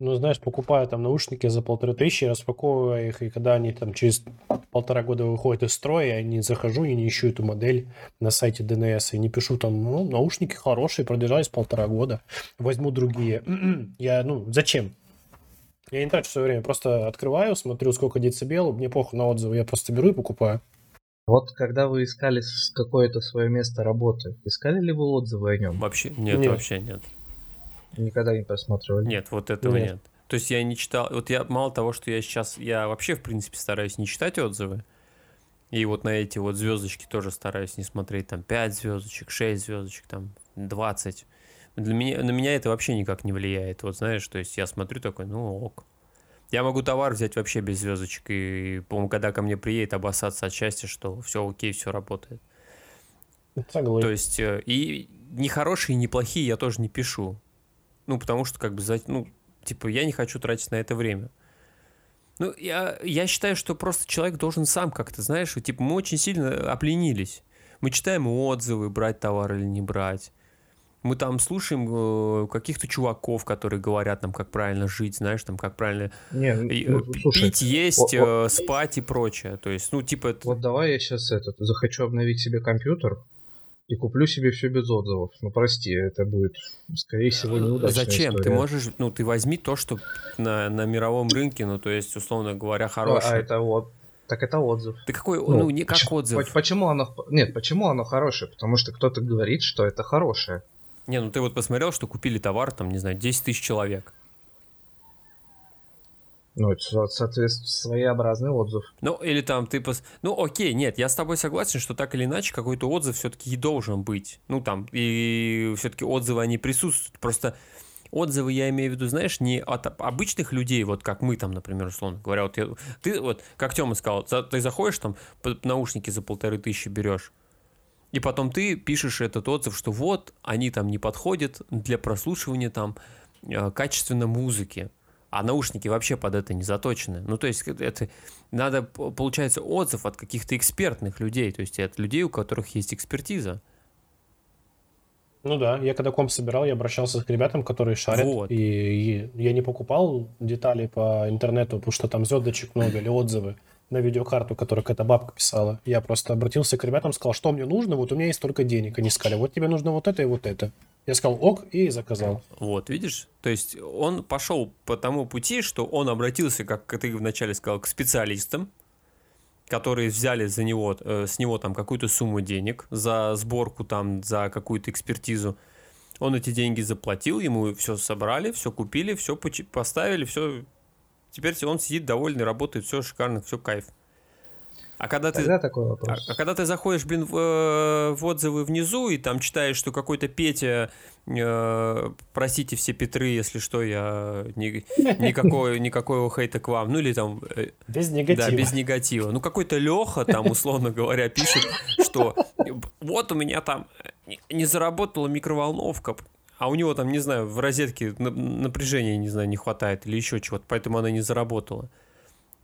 Ну, знаешь, покупаю там наушники за полторы тысячи, распаковываю их, и когда они там через полтора года выходят из строя, я не захожу и не ищу эту модель на сайте DNS, и не пишу там, ну, наушники хорошие, продержались полтора года, возьму другие. Я, ну, зачем? Я не трачу свое время, просто открываю, смотрю, сколько децибел, мне похуй на отзывы, я просто беру и покупаю. Вот когда вы искали какое-то свое место работы, искали ли вы отзывы о нем? Вообще нет, нет. вообще нет. Никогда не просматривали? Нет, вот этого нет. нет. То есть я не читал, вот я мало того, что я сейчас, я вообще в принципе стараюсь не читать отзывы, и вот на эти вот звездочки тоже стараюсь не смотреть, там 5 звездочек, 6 звездочек, там 20. Для меня, на меня это вообще никак не влияет, вот знаешь, то есть я смотрю такой, ну ок. Я могу товар взять вообще без звездочек, и, по-моему, когда ко мне приедет, обоссаться от счастья, что все окей, все работает. Согласен. То есть, э, и не хорошие, не плохие я тоже не пишу. Ну, потому что, как бы, ну, типа, я не хочу тратить на это время. Ну, я, я считаю, что просто человек должен сам как-то, знаешь, типа, мы очень сильно опленились. Мы читаем отзывы, брать товар или не брать. Мы там слушаем э, каких-то чуваков, которые говорят нам, как правильно жить, знаешь, там, как правильно не, ну, э, слушай, пить, есть, вот, э, спать и прочее. То есть, ну, типа... Это... Вот давай я сейчас этот, захочу обновить себе компьютер, и куплю себе все без отзывов. Ну, прости, это будет, скорее всего, неудачная Зачем? История. Ты можешь, ну, ты возьми то, что на, на мировом рынке, ну, то есть, условно говоря, ну, хорошее. А, это вот, так это отзыв. Ты какой, ну, ну не как почему, отзыв. Почему оно, нет, почему оно хорошее? Потому что кто-то говорит, что это хорошее. Не, ну ты вот посмотрел, что купили товар, там, не знаю, 10 тысяч человек. Ну, это, соответственно, своеобразный отзыв. Ну, или там ты... Пос... Ну, окей, нет, я с тобой согласен, что так или иначе какой-то отзыв все-таки и должен быть. Ну, там, и все-таки отзывы, они присутствуют. Просто отзывы я имею в виду, знаешь, не от обычных людей, вот как мы там, например, условно говоря. Вот я, ты вот, как Тёма сказал, ты заходишь там, наушники за полторы тысячи берешь, и потом ты пишешь этот отзыв, что вот, они там не подходят для прослушивания там э, качественной музыки а наушники вообще под это не заточены. Ну, то есть это надо, получается, отзыв от каких-то экспертных людей, то есть от людей, у которых есть экспертиза. Ну да, я когда комп собирал, я обращался к ребятам, которые шарят, вот. и, и я не покупал детали по интернету, потому что там звездочек много или отзывы на видеокарту, которую какая-то бабка писала. Я просто обратился к ребятам, сказал, что мне нужно, вот у меня есть столько денег. Они сказали, вот тебе нужно вот это и вот это. Я сказал ок и заказал. Вот, видишь? То есть он пошел по тому пути, что он обратился, как ты вначале сказал, к специалистам, которые взяли за него, э, с него там какую-то сумму денег за сборку там, за какую-то экспертизу. Он эти деньги заплатил, ему все собрали, все купили, все поставили, все. Теперь он сидит довольный, работает, все шикарно, все кайф. А когда ты, такой вопрос. А, а когда ты заходишь, блин, в, э, в отзывы внизу и там читаешь, что какой-то Петя, э, простите все Петры, если что, я ни, никакой, никакого хейта к вам, ну или там... Э, без негатива. Да, без негатива. Ну какой-то Леха там, условно говоря, пишет, что вот у меня там не заработала микроволновка, а у него там, не знаю, в розетке напряжения, не знаю, не хватает или еще чего-то, поэтому она не заработала.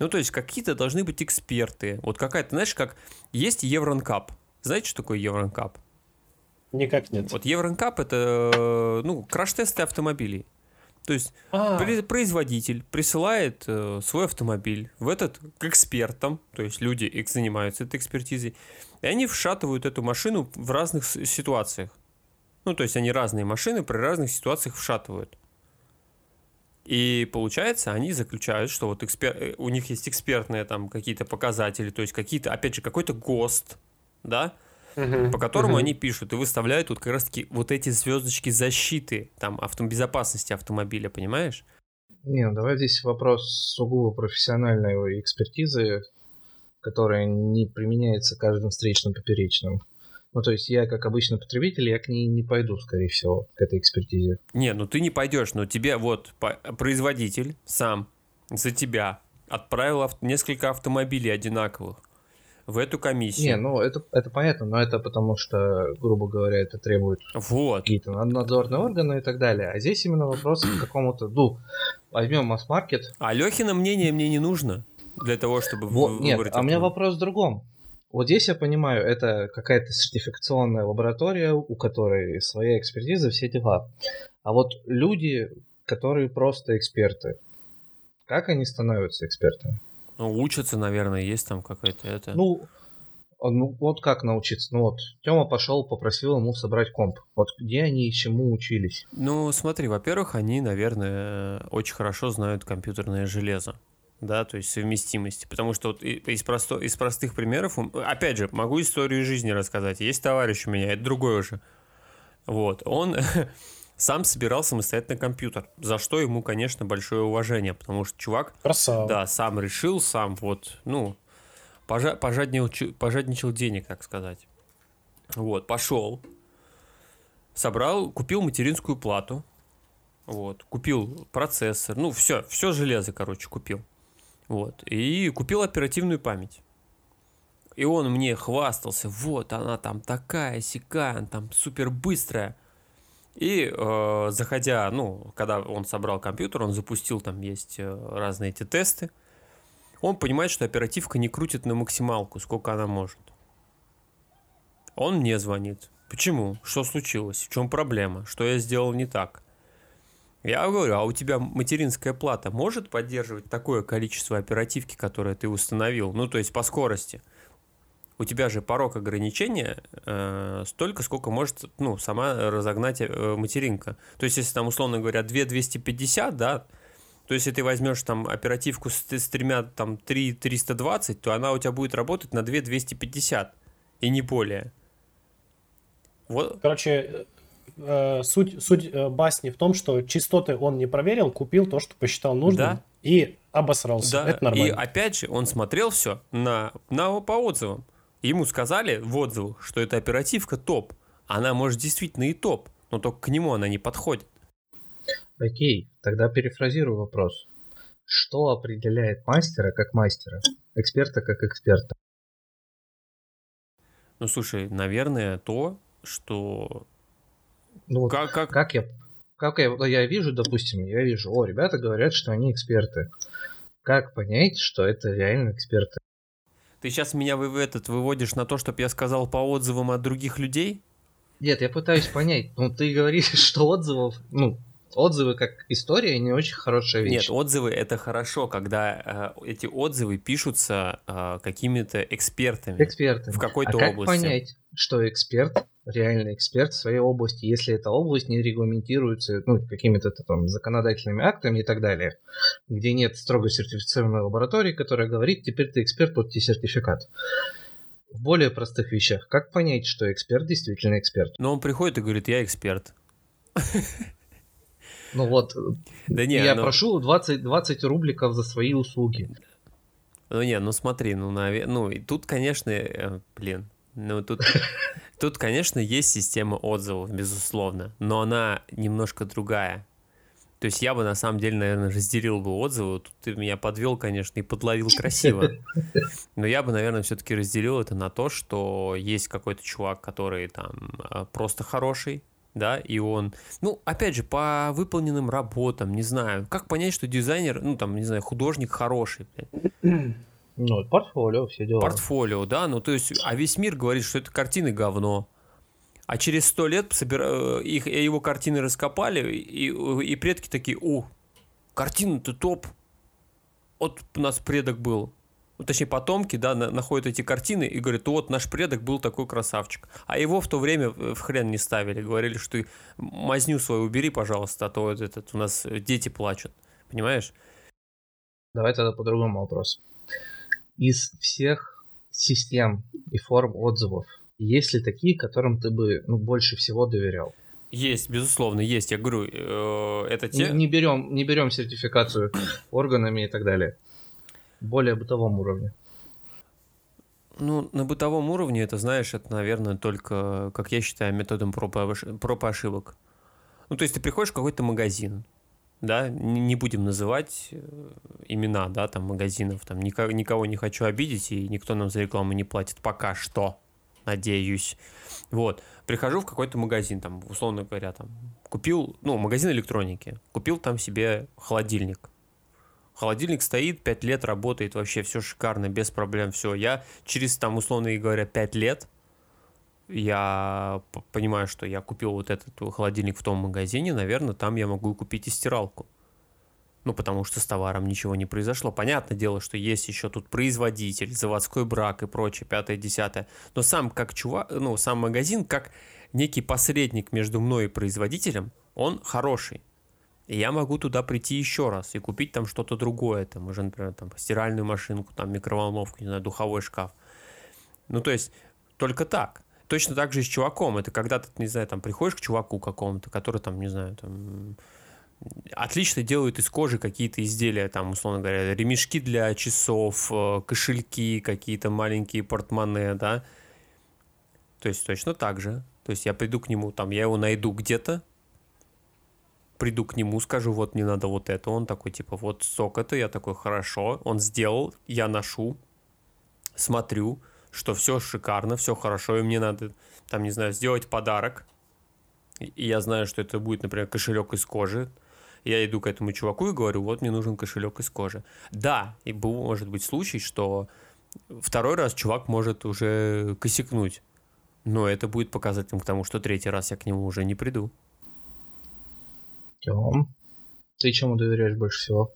Ну, то есть какие-то должны быть эксперты. Вот какая-то, знаешь, как есть Евронкап. Знаете, что такое Евронкап? Никак нет. Вот Евронкап это, ну, краш-тесты автомобилей. То есть а. производитель присылает э, свой автомобиль в этот к экспертам, то есть люди занимаются этой экспертизой, и они вшатывают эту машину в разных ситуациях. Ну, то есть они разные машины при разных ситуациях вшатывают. И получается, они заключают, что вот экспер... Э, у них есть экспертные там какие-то показатели, то есть какие-то, опять же, какой-то ГОСТ, да, uh-huh, по которому uh-huh. они пишут и выставляют вот как раз-таки вот эти звездочки защиты, там, безопасности автомобиля, понимаешь? Не, ну давай здесь вопрос сугубо профессиональной экспертизы, которая не применяется каждым встречным поперечным. Ну, то есть я, как обычный потребитель, я к ней не пойду, скорее всего, к этой экспертизе. Не, ну ты не пойдешь, но тебе вот производитель сам за тебя отправил ав- несколько автомобилей одинаковых в эту комиссию. Не, ну это, это понятно, но это потому что, грубо говоря, это требует вот. какие-то надзорные органы и так далее. А здесь именно вопрос к какому-то, ну, возьмем масс-маркет. А Лехина мнение мне не нужно для того, чтобы вот, Нет, а у меня вопрос в другом. Вот здесь я понимаю, это какая-то сертификационная лаборатория, у которой своя экспертиза, все дела. А вот люди, которые просто эксперты, как они становятся экспертами? Ну, учатся, наверное, есть там какая-то это. Ну, ну, вот как научиться? Ну вот, Тёма пошел, попросил ему собрать комп. Вот где они и чему учились? Ну, смотри, во-первых, они, наверное, очень хорошо знают компьютерное железо да, то есть совместимости. Потому что вот из, просто, из простых примеров, опять же, могу историю жизни рассказать. Есть товарищ у меня, это другой уже. Вот, он сам собирал самостоятельно компьютер, за что ему, конечно, большое уважение, потому что чувак, Красава. да, сам решил, сам вот, ну, пожа пожаднил, пожадничал денег, так сказать. Вот, пошел, собрал, купил материнскую плату, вот, купил процессор, ну, все, все железо, короче, купил. Вот. И купил оперативную память. И он мне хвастался, вот она там такая, сякая, там супер быстрая. И э, заходя, ну, когда он собрал компьютер, он запустил, там есть э, разные эти тесты, он понимает, что оперативка не крутит на максималку, сколько она может. Он мне звонит. Почему? Что случилось? В чем проблема? Что я сделал не так? Я говорю, а у тебя материнская плата может поддерживать такое количество оперативки, которое ты установил? Ну, то есть по скорости. У тебя же порог ограничения э, столько, сколько может ну, сама разогнать э, материнка. То есть, если там, условно говоря, 2250, да, то если ты возьмешь там оперативку с, с тремя, там, 3 320, то она у тебя будет работать на 2250 и не более. Вот. Короче, э, суть, суть э, басни в том, что частоты он не проверил, купил то, что посчитал нужным, да? и обосрался. Да. Это нормально. И опять же, он смотрел все на, на, по отзывам. Ему сказали в отзывах, что эта оперативка топ. Она может действительно и топ, но только к нему она не подходит. Окей, тогда перефразирую вопрос. Что определяет мастера как мастера, эксперта как эксперта? Ну, слушай, наверное, то, что ну, как, как... как я как я, я вижу, допустим, я вижу, о, ребята говорят, что они эксперты. Как понять, что это реально эксперты? Ты сейчас меня вы, этот выводишь на то, чтобы я сказал по отзывам от других людей? Нет, я пытаюсь понять. Ну, ты говоришь, что отзывов, ну, отзывы как история не очень хорошая вещь. Нет, отзывы это хорошо, когда э, эти отзывы пишутся э, какими-то экспертами. Экспертами. В какой-то а как области. понять, что эксперт реальный эксперт в своей области, если эта область не регламентируется ну, какими-то там законодательными актами и так далее, где нет строго сертифицированной лаборатории, которая говорит, теперь ты эксперт, вот тебе сертификат. В более простых вещах, как понять, что эксперт действительно эксперт? Но он приходит и говорит, я эксперт. Ну вот, да не, я ну... прошу 20, 20 рубликов за свои услуги. Ну не, ну смотри, ну, наве... ну и тут, конечно, э, блин, ну тут, тут, конечно, есть система отзывов, безусловно, но она немножко другая. То есть я бы на самом деле, наверное, разделил бы отзывы. Тут ты меня подвел, конечно, и подловил красиво. Но я бы, наверное, все-таки разделил это на то, что есть какой-то чувак, который там а, просто хороший, да, и он, ну, опять же, по выполненным работам, не знаю, как понять, что дизайнер, ну, там, не знаю, художник хороший, Ну, портфолио, все дела. Портфолио, да, ну, то есть, а весь мир говорит, что это картины говно. А через сто лет собира... Э, их, его картины раскопали, и, и предки такие, о, картина-то топ. Вот у нас предок был ну, точнее, потомки, да, на, находят эти картины и говорят, вот наш предок был такой красавчик. А его в то время в хрен не ставили. Говорили, что ты мазню свою убери, пожалуйста, а то вот этот, у нас дети плачут. Понимаешь? Давай тогда по другому вопросу. Из всех систем и форм отзывов, есть ли такие, которым ты бы ну, больше всего доверял? Есть, безусловно, есть. Я говорю, э, это те... Не, не, берем, не берем сертификацию органами и так далее более бытовом уровне. Ну, на бытовом уровне это, знаешь, это, наверное, только, как я считаю, методом проб, проб ошибок. Ну, то есть ты приходишь в какой-то магазин, да, не будем называть э, имена, да, там, магазинов, там, никого, никого не хочу обидеть, и никто нам за рекламу не платит пока что, надеюсь. Вот, прихожу в какой-то магазин, там, условно говоря, там, купил, ну, магазин электроники, купил там себе холодильник. Холодильник стоит, 5 лет работает, вообще все шикарно, без проблем, все. Я через, там, условно говоря, 5 лет я понимаю, что я купил вот этот холодильник в том магазине, наверное, там я могу купить и стиралку. Ну, потому что с товаром ничего не произошло. Понятное дело, что есть еще тут производитель, заводской брак и прочее, пятое, десятое. Но сам как чувак, ну, сам магазин, как некий посредник между мной и производителем, он хороший. И я могу туда прийти еще раз и купить там что-то другое. Там уже, например, там стиральную машинку, там микроволновку, не знаю, духовой шкаф. Ну, то есть, только так. Точно так же и с чуваком. Это когда ты, не знаю, там приходишь к чуваку какому-то, который там, не знаю, там отлично делают из кожи какие-то изделия, там, условно говоря, ремешки для часов, э, кошельки, какие-то маленькие портмоне, да. То есть точно так же. То есть я приду к нему, там, я его найду где-то, приду к нему, скажу, вот мне надо вот это, он такой, типа, вот сок это, я такой, хорошо, он сделал, я ношу, смотрю, что все шикарно, все хорошо, и мне надо, там, не знаю, сделать подарок, и я знаю, что это будет, например, кошелек из кожи, я иду к этому чуваку и говорю, вот мне нужен кошелек из кожи. Да, и был, может быть случай, что второй раз чувак может уже косякнуть, но это будет показателем к тому, что третий раз я к нему уже не приду. Тем, ты чему доверяешь больше всего?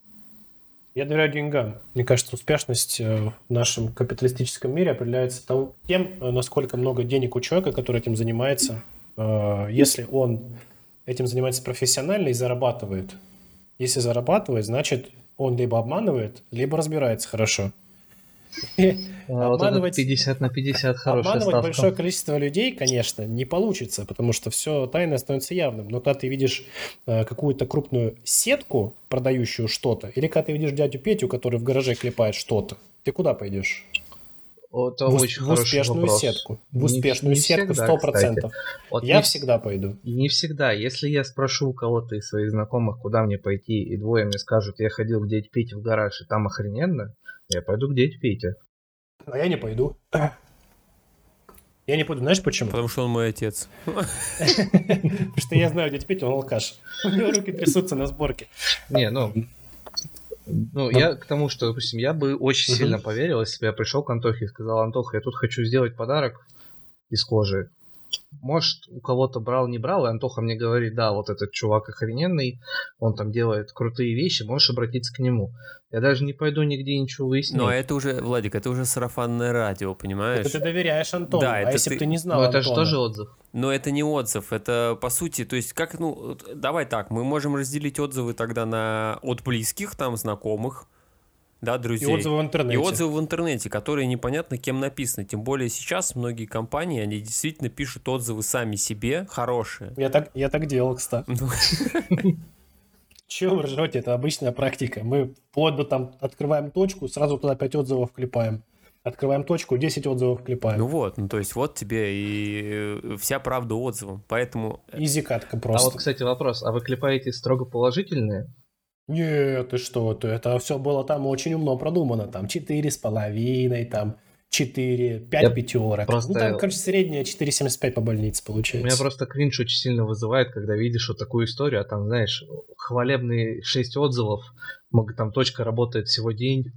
Я доверяю деньгам. Мне кажется, успешность э, в нашем капиталистическом мире определяется тем, э, насколько много денег у человека, который этим занимается. Э, если он этим занимается профессионально и зарабатывает. Если зарабатывает, значит, он либо обманывает, либо разбирается хорошо. А обманывать, 50 на 50 хорошая Обманывать ставка. большое количество людей, конечно, не получится, потому что все тайное становится явным. Но когда ты видишь э, какую-то крупную сетку, продающую что-то, или когда ты видишь дядю Петю, который в гараже клепает что-то, ты куда пойдешь? Это в, очень в успешную вопрос. сетку. В Не- успешную не сетку всегда, 100%. кстати. Вот Я не, всегда пойду. не всегда. Если я спрошу у кого-то из своих знакомых, куда мне пойти, и двое мне скажут, я ходил дяде Пете в гараж, и там охрененно, я пойду к дяде Пете. А я не пойду. Я не пойду. Знаешь почему? Потому что он мой отец. Потому что я знаю дядя Петю, он алкаш. У него руки трясутся на сборке. Не, ну... Ну, я к тому, что, допустим, я бы очень сильно поверил, если бы я пришел к Антохе и сказал, Антоха, я тут хочу сделать подарок из кожи. Может, у кого-то брал, не брал, и Антоха мне говорит, да, вот этот чувак охрененный, он там делает крутые вещи, можешь обратиться к нему. Я даже не пойду нигде ничего выяснять. Но это уже, Владик, это уже сарафанное радио, понимаешь? Это ты доверяешь Антону. Да, а это если бы ты- ты не знал Но это же тоже отзыв. Но это не отзыв, это по сути, то есть как, ну, давай так, мы можем разделить отзывы тогда на от близких, там, знакомых, да, И друзей. отзывы в интернете. И отзывы в интернете, которые непонятно кем написаны. Тем более сейчас многие компании, они действительно пишут отзывы сами себе, хорошие. Я так, я так делал, кстати. Ну, Чего вы ржете? Это обычная практика. Мы вплоть до там открываем точку, сразу туда 5 отзывов клепаем. Открываем точку, 10 отзывов клепаем. Ну вот, ну то есть вот тебе и э, вся правда отзывом. Поэтому Изи катка А просто. вот, кстати, вопрос. А вы клепаете строго положительные? Нет, ты что, ты, это все было там очень умно продумано. Там 4 с половиной, там 4, 5 Я пятерок. просто- Ну, там, короче, средняя 4,75 по больнице У меня получается. просто кринж очень сильно вызывает, когда видишь вот такую историю, а там, знаешь, хвалебные 6 отзывов, там точка работает всего день,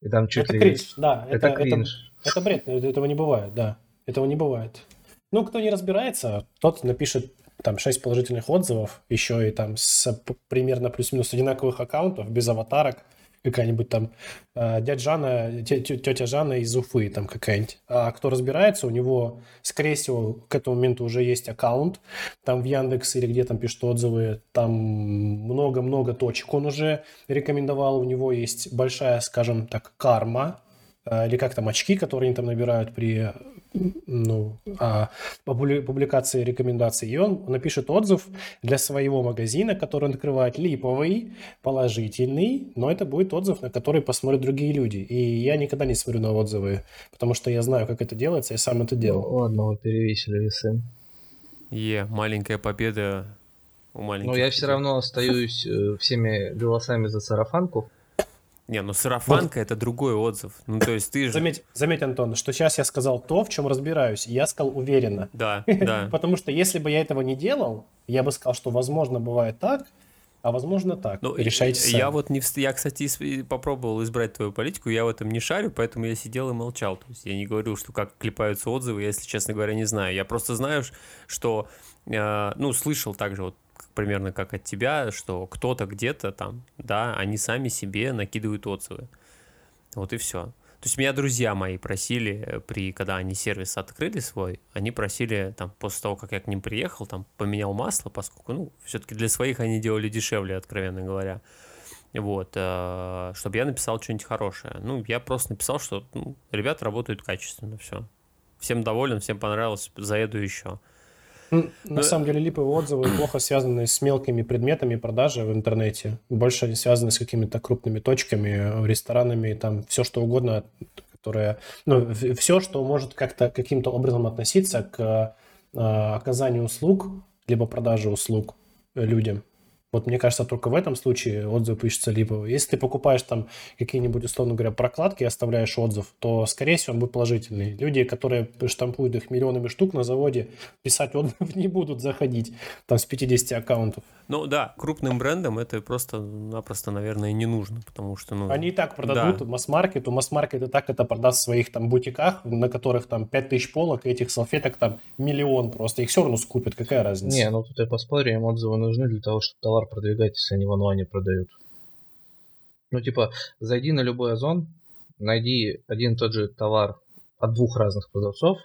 и там чуть Это ли... кринж, да. Это, Это, это, кринж. это бред, э- этого не бывает, да. Этого не бывает. Ну, кто не разбирается, тот напишет там 6 положительных отзывов, еще и там с примерно плюс-минус одинаковых аккаунтов, без аватарок, какая-нибудь там э, дядя Жанна, те- те- тетя Жанна из Уфы там какая-нибудь. А кто разбирается, у него, скорее всего, к этому моменту уже есть аккаунт, там в Яндекс или где там пишут отзывы, там много-много точек он уже рекомендовал, у него есть большая, скажем так, карма, а, или как там очки, которые они там набирают при ну, а, публикации рекомендаций, и он напишет отзыв для своего магазина, который он открывает, липовый, положительный, но это будет отзыв, на который посмотрят другие люди. И я никогда не смотрю на отзывы, потому что я знаю, как это делается, я сам это делал. Ну, ладно, вы перевесили весы. Е, маленькая победа у маленьких. Но я все равно остаюсь э, всеми голосами за сарафанку. Не, ну сарафанка это другой отзыв. Ну, то есть ты же... Заметь, заметь, Антон, что сейчас я сказал то, в чем разбираюсь. Я сказал уверенно. Да, да. Потому что если бы я этого не делал, я бы сказал, что возможно бывает так, а возможно так. Ну, Решайте сами. Я вот не... Я, кстати, попробовал избрать твою политику, я в этом не шарю, поэтому я сидел и молчал. То есть я не говорил, что как клепаются отзывы, я, если честно говоря, не знаю. Я просто знаю, что... Э, ну, слышал также вот примерно как от тебя, что кто-то где-то там, да, они сами себе накидывают отзывы. Вот и все. То есть меня друзья мои просили, при, когда они сервис открыли свой, они просили, там, после того, как я к ним приехал, там, поменял масло, поскольку, ну, все-таки для своих они делали дешевле, откровенно говоря. Вот, э, чтобы я написал что-нибудь хорошее. Ну, я просто написал, что ну, ребята работают качественно, все. Всем доволен, всем понравилось, заеду еще. На самом деле липовые отзывы плохо связаны с мелкими предметами продажи в интернете. Больше они связаны с какими-то крупными точками, ресторанами, там все что угодно, которое, ну, все, что может как-то каким-то образом относиться к э, оказанию услуг, либо продаже услуг людям. Вот мне кажется, только в этом случае отзыв пишется либо. Если ты покупаешь там какие-нибудь, условно говоря, прокладки и оставляешь отзыв, то, скорее всего, он будет положительный. Люди, которые штампуют их миллионами штук на заводе, писать отзыв не будут заходить там с 50 аккаунтов. Ну да, крупным брендам это просто-напросто, наверное, не нужно, потому что, ну... Они и так продадут да. масс-маркету, масс-маркет и так это продаст в своих там бутиках, на которых там 5000 полок, и этих салфеток там миллион просто, их все равно скупят, какая разница? Не, ну тут я поспорю, им отзывы нужны для того, чтобы товар продвигать, если они в онлайне продают. Ну типа, зайди на любой озон, найди один и тот же товар от двух разных продавцов,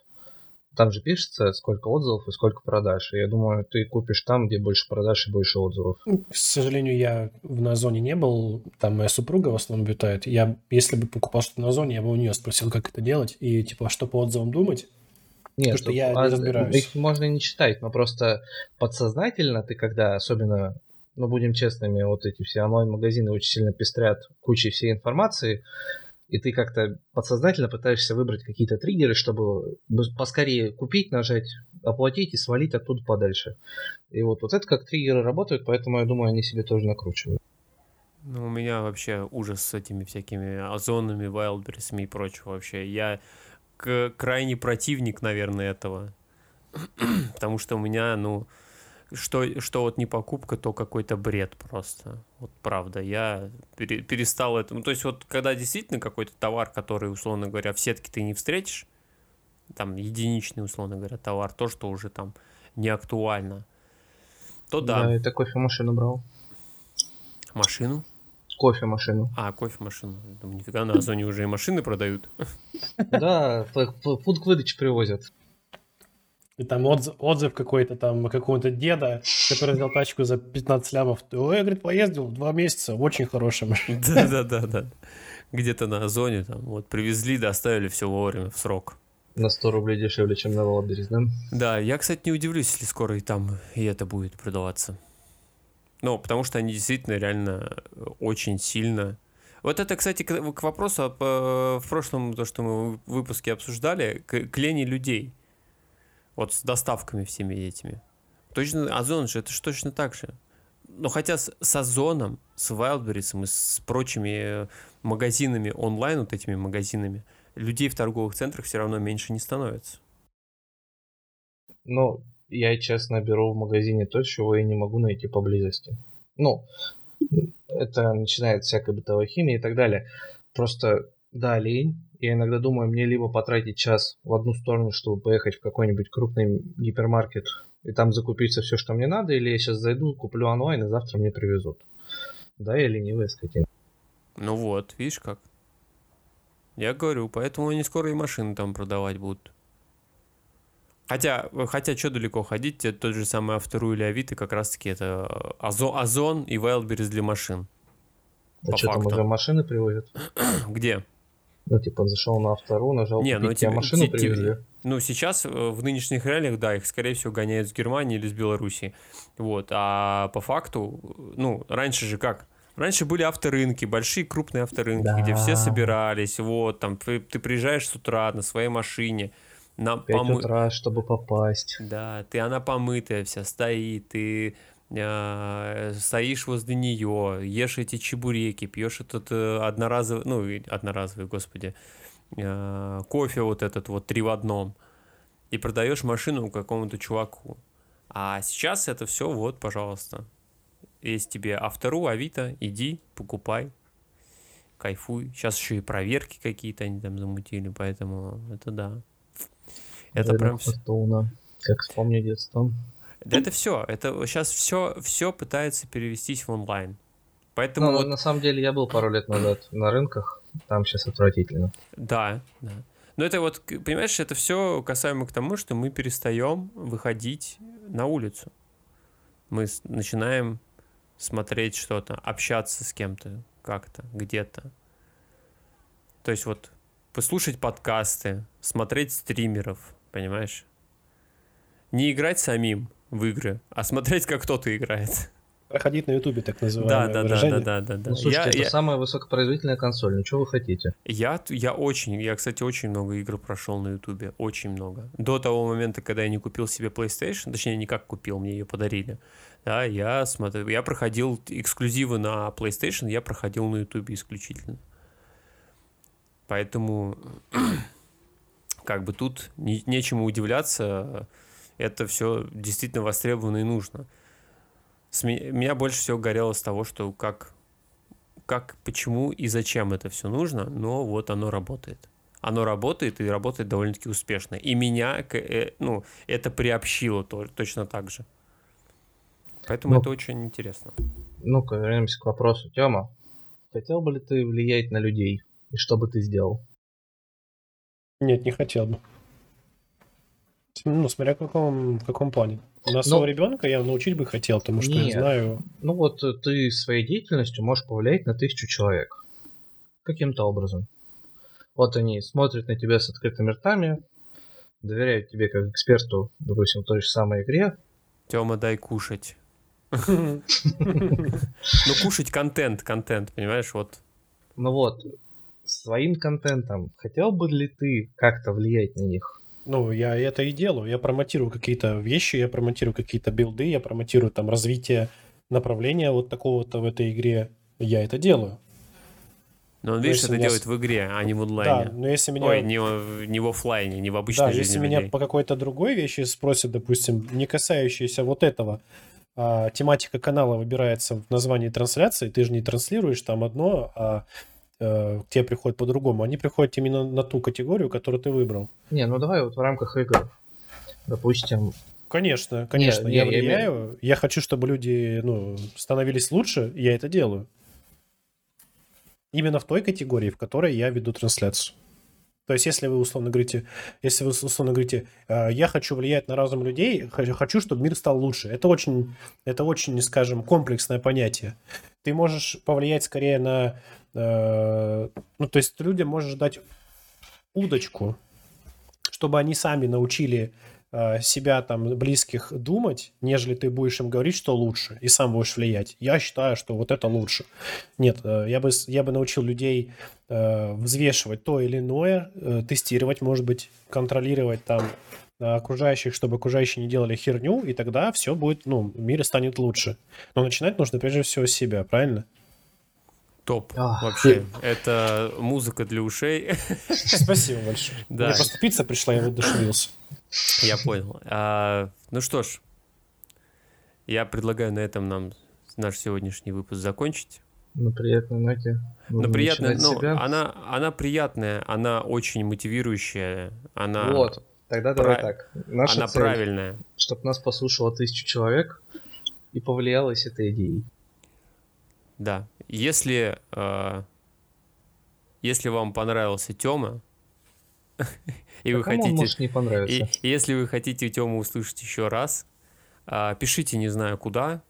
там же пишется, сколько отзывов и сколько продаж. И я думаю, ты купишь там, где больше продаж и больше отзывов. Ну, к сожалению, я в Озоне не был. Там моя супруга в основном обитает. Я, если бы покупал что-то на Озоне, я бы у нее спросил, как это делать. И типа, что по отзывам думать. Нет, Потому что я а, не разбираюсь. Их можно не читать, но просто подсознательно ты когда, особенно, ну будем честными, вот эти все онлайн-магазины очень сильно пестрят кучей всей информации, и ты как-то подсознательно пытаешься выбрать какие-то триггеры, чтобы поскорее купить, нажать, оплатить и свалить оттуда подальше. И вот, вот это как триггеры работают, поэтому я думаю, они себе тоже накручивают. Ну, у меня вообще ужас с этими всякими озонами, вайлдберрисами и прочего вообще. Я крайне противник, наверное, этого. Потому что у меня, ну, что, что вот не покупка, то какой-то бред просто. Вот правда, я пере, перестал это. Ну, то есть, вот когда действительно какой-то товар, который, условно говоря, в сетке ты не встретишь, там единичный, условно говоря, товар, то, что уже там не актуально, то да. Да, это кофемашину брал. Машину? Кофемашину. А, кофемашину. Думаю, нифига, на Озоне уже и машины продают. Да, пункт выдачи привозят. И там отзыв, отзыв какой-то там какого-то деда, который взял тачку за 15 лямов. Ой, говорит, поездил два месяца, очень машина. Да-да-да. Где-то на Озоне там вот привезли, доставили все вовремя, в срок. На 100 рублей дешевле, чем на Валберис, да? Да, я, кстати, не удивлюсь, если скоро и там и это будет продаваться. Ну, потому что они действительно реально очень сильно... Вот это, кстати, к, к вопросу об, в прошлом, то, что мы в выпуске обсуждали, к, к лени людей. Вот с доставками всеми этими. Точно, Озон же, это же точно так же. Но хотя с, с Озоном, с Wildberries и с прочими магазинами онлайн, вот этими магазинами, людей в торговых центрах все равно меньше не становится. Ну, я, честно, беру в магазине то, чего я не могу найти поблизости. Ну, это начинает всякой бытовой химии и так далее. Просто, да, лень, я иногда думаю, мне либо потратить час в одну сторону, чтобы поехать в какой-нибудь крупный гипермаркет и там закупиться все, что мне надо, или я сейчас зайду, куплю онлайн, и завтра мне привезут. Да, я ленивая скотина. Ну вот, видишь как. Я говорю, поэтому они скоро и машины там продавать будут. Хотя, хотя что далеко ходить, тот же самый Автору или Авито как раз-таки это Озон, Озон и Wildberries для машин. А что, факту. там уже машины привозят? Где? Ну, типа, зашел на автору, нажал Не, купить, ну, тебе тебе- машину те- те- привезли. Ну, сейчас э, в нынешних реалиях, да, их, скорее всего, гоняют с Германии или с Белоруссии. Вот. А по факту, ну, раньше же как? Раньше были авторынки, большие крупные авторынки, где все Да. собирались, вот, там, ты, ты приезжаешь с утра на своей машине, на В 5 помы- утра, чтобы попасть. Да, ты она помытая вся стоит, ты э, стоишь возле нее, ешь эти чебуреки, пьешь этот э, одноразовый, ну, одноразовый, господи, э, кофе вот этот вот три в одном, и продаешь машину какому-то чуваку. А сейчас это все вот, пожалуйста. Есть тебе автору, Авито, иди, покупай, кайфуй. Сейчас еще и проверки какие-то они там замутили, поэтому это да. Это Рынок прям. Как вспомню детство. Да это все. Это сейчас все, все пытается перевестись в онлайн. Поэтому Ну, вот, на самом деле, я был пару лет назад на рынках, там сейчас отвратительно. да, да. Но это вот, понимаешь, это все касаемо к тому, что мы перестаем выходить на улицу. Мы начинаем смотреть что-то, общаться с кем-то как-то, где-то. То есть вот послушать подкасты, смотреть стримеров, понимаешь? Не играть самим в игры, а смотреть, как кто-то играет. Проходить на Ютубе, так называемое да, да, выражение. да, да, да, да. Ну, слушайте, Я- это я- самая высокопроизводительная консоль, ну что вы хотите? Я, я очень, я, кстати, очень много игр прошел на Ютубе, очень много. До того момента, когда я не купил себе PlayStation, точнее, не как купил, мне ее подарили, да, я смотрел, я проходил эксклюзивы на PlayStation, я проходил на Ютубе исключительно. Поэтому, как бы тут не- нечему удивляться, это все действительно востребовано и нужно. С ме- меня больше всего горело с того, что как как, почему и зачем это все нужно, но вот оно работает. Оно работает и работает довольно-таки успешно. И меня, э, ну, это приобщило то- точно так же. Поэтому Ну. это очень интересно. Ну-ка, вернемся к вопросу. Тёма, хотел бы ли ты влиять на людей? И что бы ты сделал? Нет, не хотел бы. Ну, смотря в каком, в каком плане. На Ну- своего ребенка я научить бы хотел, потому что Нет. я знаю... Ну вот э, ты своей деятельностью можешь повлиять на тысячу человек. Каким-то образом. Вот они смотрят на тебя с открытыми ртами, доверяют тебе как эксперту, допустим, в той же самой игре. Тёма, дай кушать. Ну, кушать контент, контент, понимаешь, вот. Ну вот, своим контентом хотел бы ли ты как-то влиять на них? Ну, я это и делаю. Я промотирую какие-то вещи, я промотирую какие-то билды, я промотирую там развитие направления вот такого-то в этой игре. Я это делаю. Но он, видишь, если это меня делает в игре, а не в Да, онлайне. но если меня... Ой, не, в- не в оффлайне, не в обычной Да, жизни если меня людей. по какой-то другой вещи спросят, допустим, не касающейся вот этого, а, тематика канала выбирается в названии трансляции, ты же не транслируешь там одно, а к тебе приходят по-другому. Они приходят именно на ту категорию, которую ты выбрал. Не, ну давай вот в рамках игр. Допустим, Конечно, конечно, не, я я имею- влияю. Я хочу, чтобы люди ну, становились лучше, и я это делаю. Именно в той категории, в которой я веду трансляцию. То есть, если вы условно говорите, если вы условно говорите, «Э, я хочу влиять на разум людей, хочу, чтобы мир стал лучше. Это очень, это очень, скажем, комплексное понятие. Ты можешь повлиять скорее на, э, ну, то есть, людям можешь дать удочку, чтобы они сами научили э, себя там близких думать, нежели ты будешь им говорить, что лучше, и сам будешь влиять. Я считаю, что вот это лучше. Нет, э, я бы, я бы научил людей взвешивать то или иное, тестировать, может быть, контролировать там окружающих, чтобы окружающие не делали херню, и тогда все будет, ну, мир станет лучше. Но начинать нужно прежде всего с себя, правильно? Топ. Ах. Вообще. Это музыка для ушей. Спасибо большое. Да. Мне просто пицца пришла, я воодушевился. Я понял. А, ну что ж, я предлагаю на этом нам наш сегодняшний выпуск закончить. на приятной ноте. Приятная, начинать ну, себя. она, она приятная, она очень мотивирующая, она, Вот, тогда давай Пра- так. Наша она цель, правильная. чтобы нас послушало тысячу человек и повлиялось этой идеей. Да. Если, э, если вам понравился Тёма, и вы хотите... может не понравиться? И если вы хотите Тему услышать еще раз, а, пишите не знаю куда,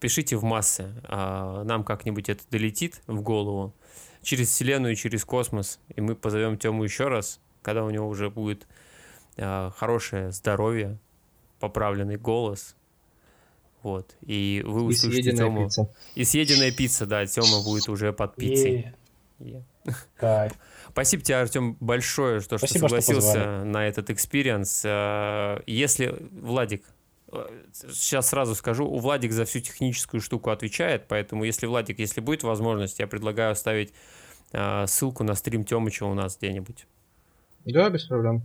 пишите в массы, а, нам как-нибудь это долетит в голову. через Вселенную и через космос. И мы позовем Тему еще раз, когда у него уже будет э, хорошее здоровье, поправленный голос. Вот. И вы И услышите съеденная Тему. пицца. И съеденная пицца, да, Тема будет уже под пиццей. Е. Кайф. Спасибо тебе, Артем, большое, что, что Спасибо, что согласился позвали. на этот experience. Э, Если, Владик, э, сейчас сразу скажу, у Владик за всю техническую штуку отвечает, поэтому если, Владик, если будет возможность, я предлагаю оставить э, ссылку на стрим Темыча у нас где-нибудь. Да, без проблем.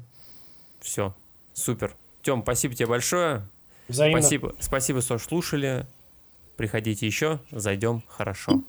Все, супер. Тем, спасибо тебе большое. Взаимно. Спасибо, спасибо, что слушали. Приходите еще, зайдем хорошо.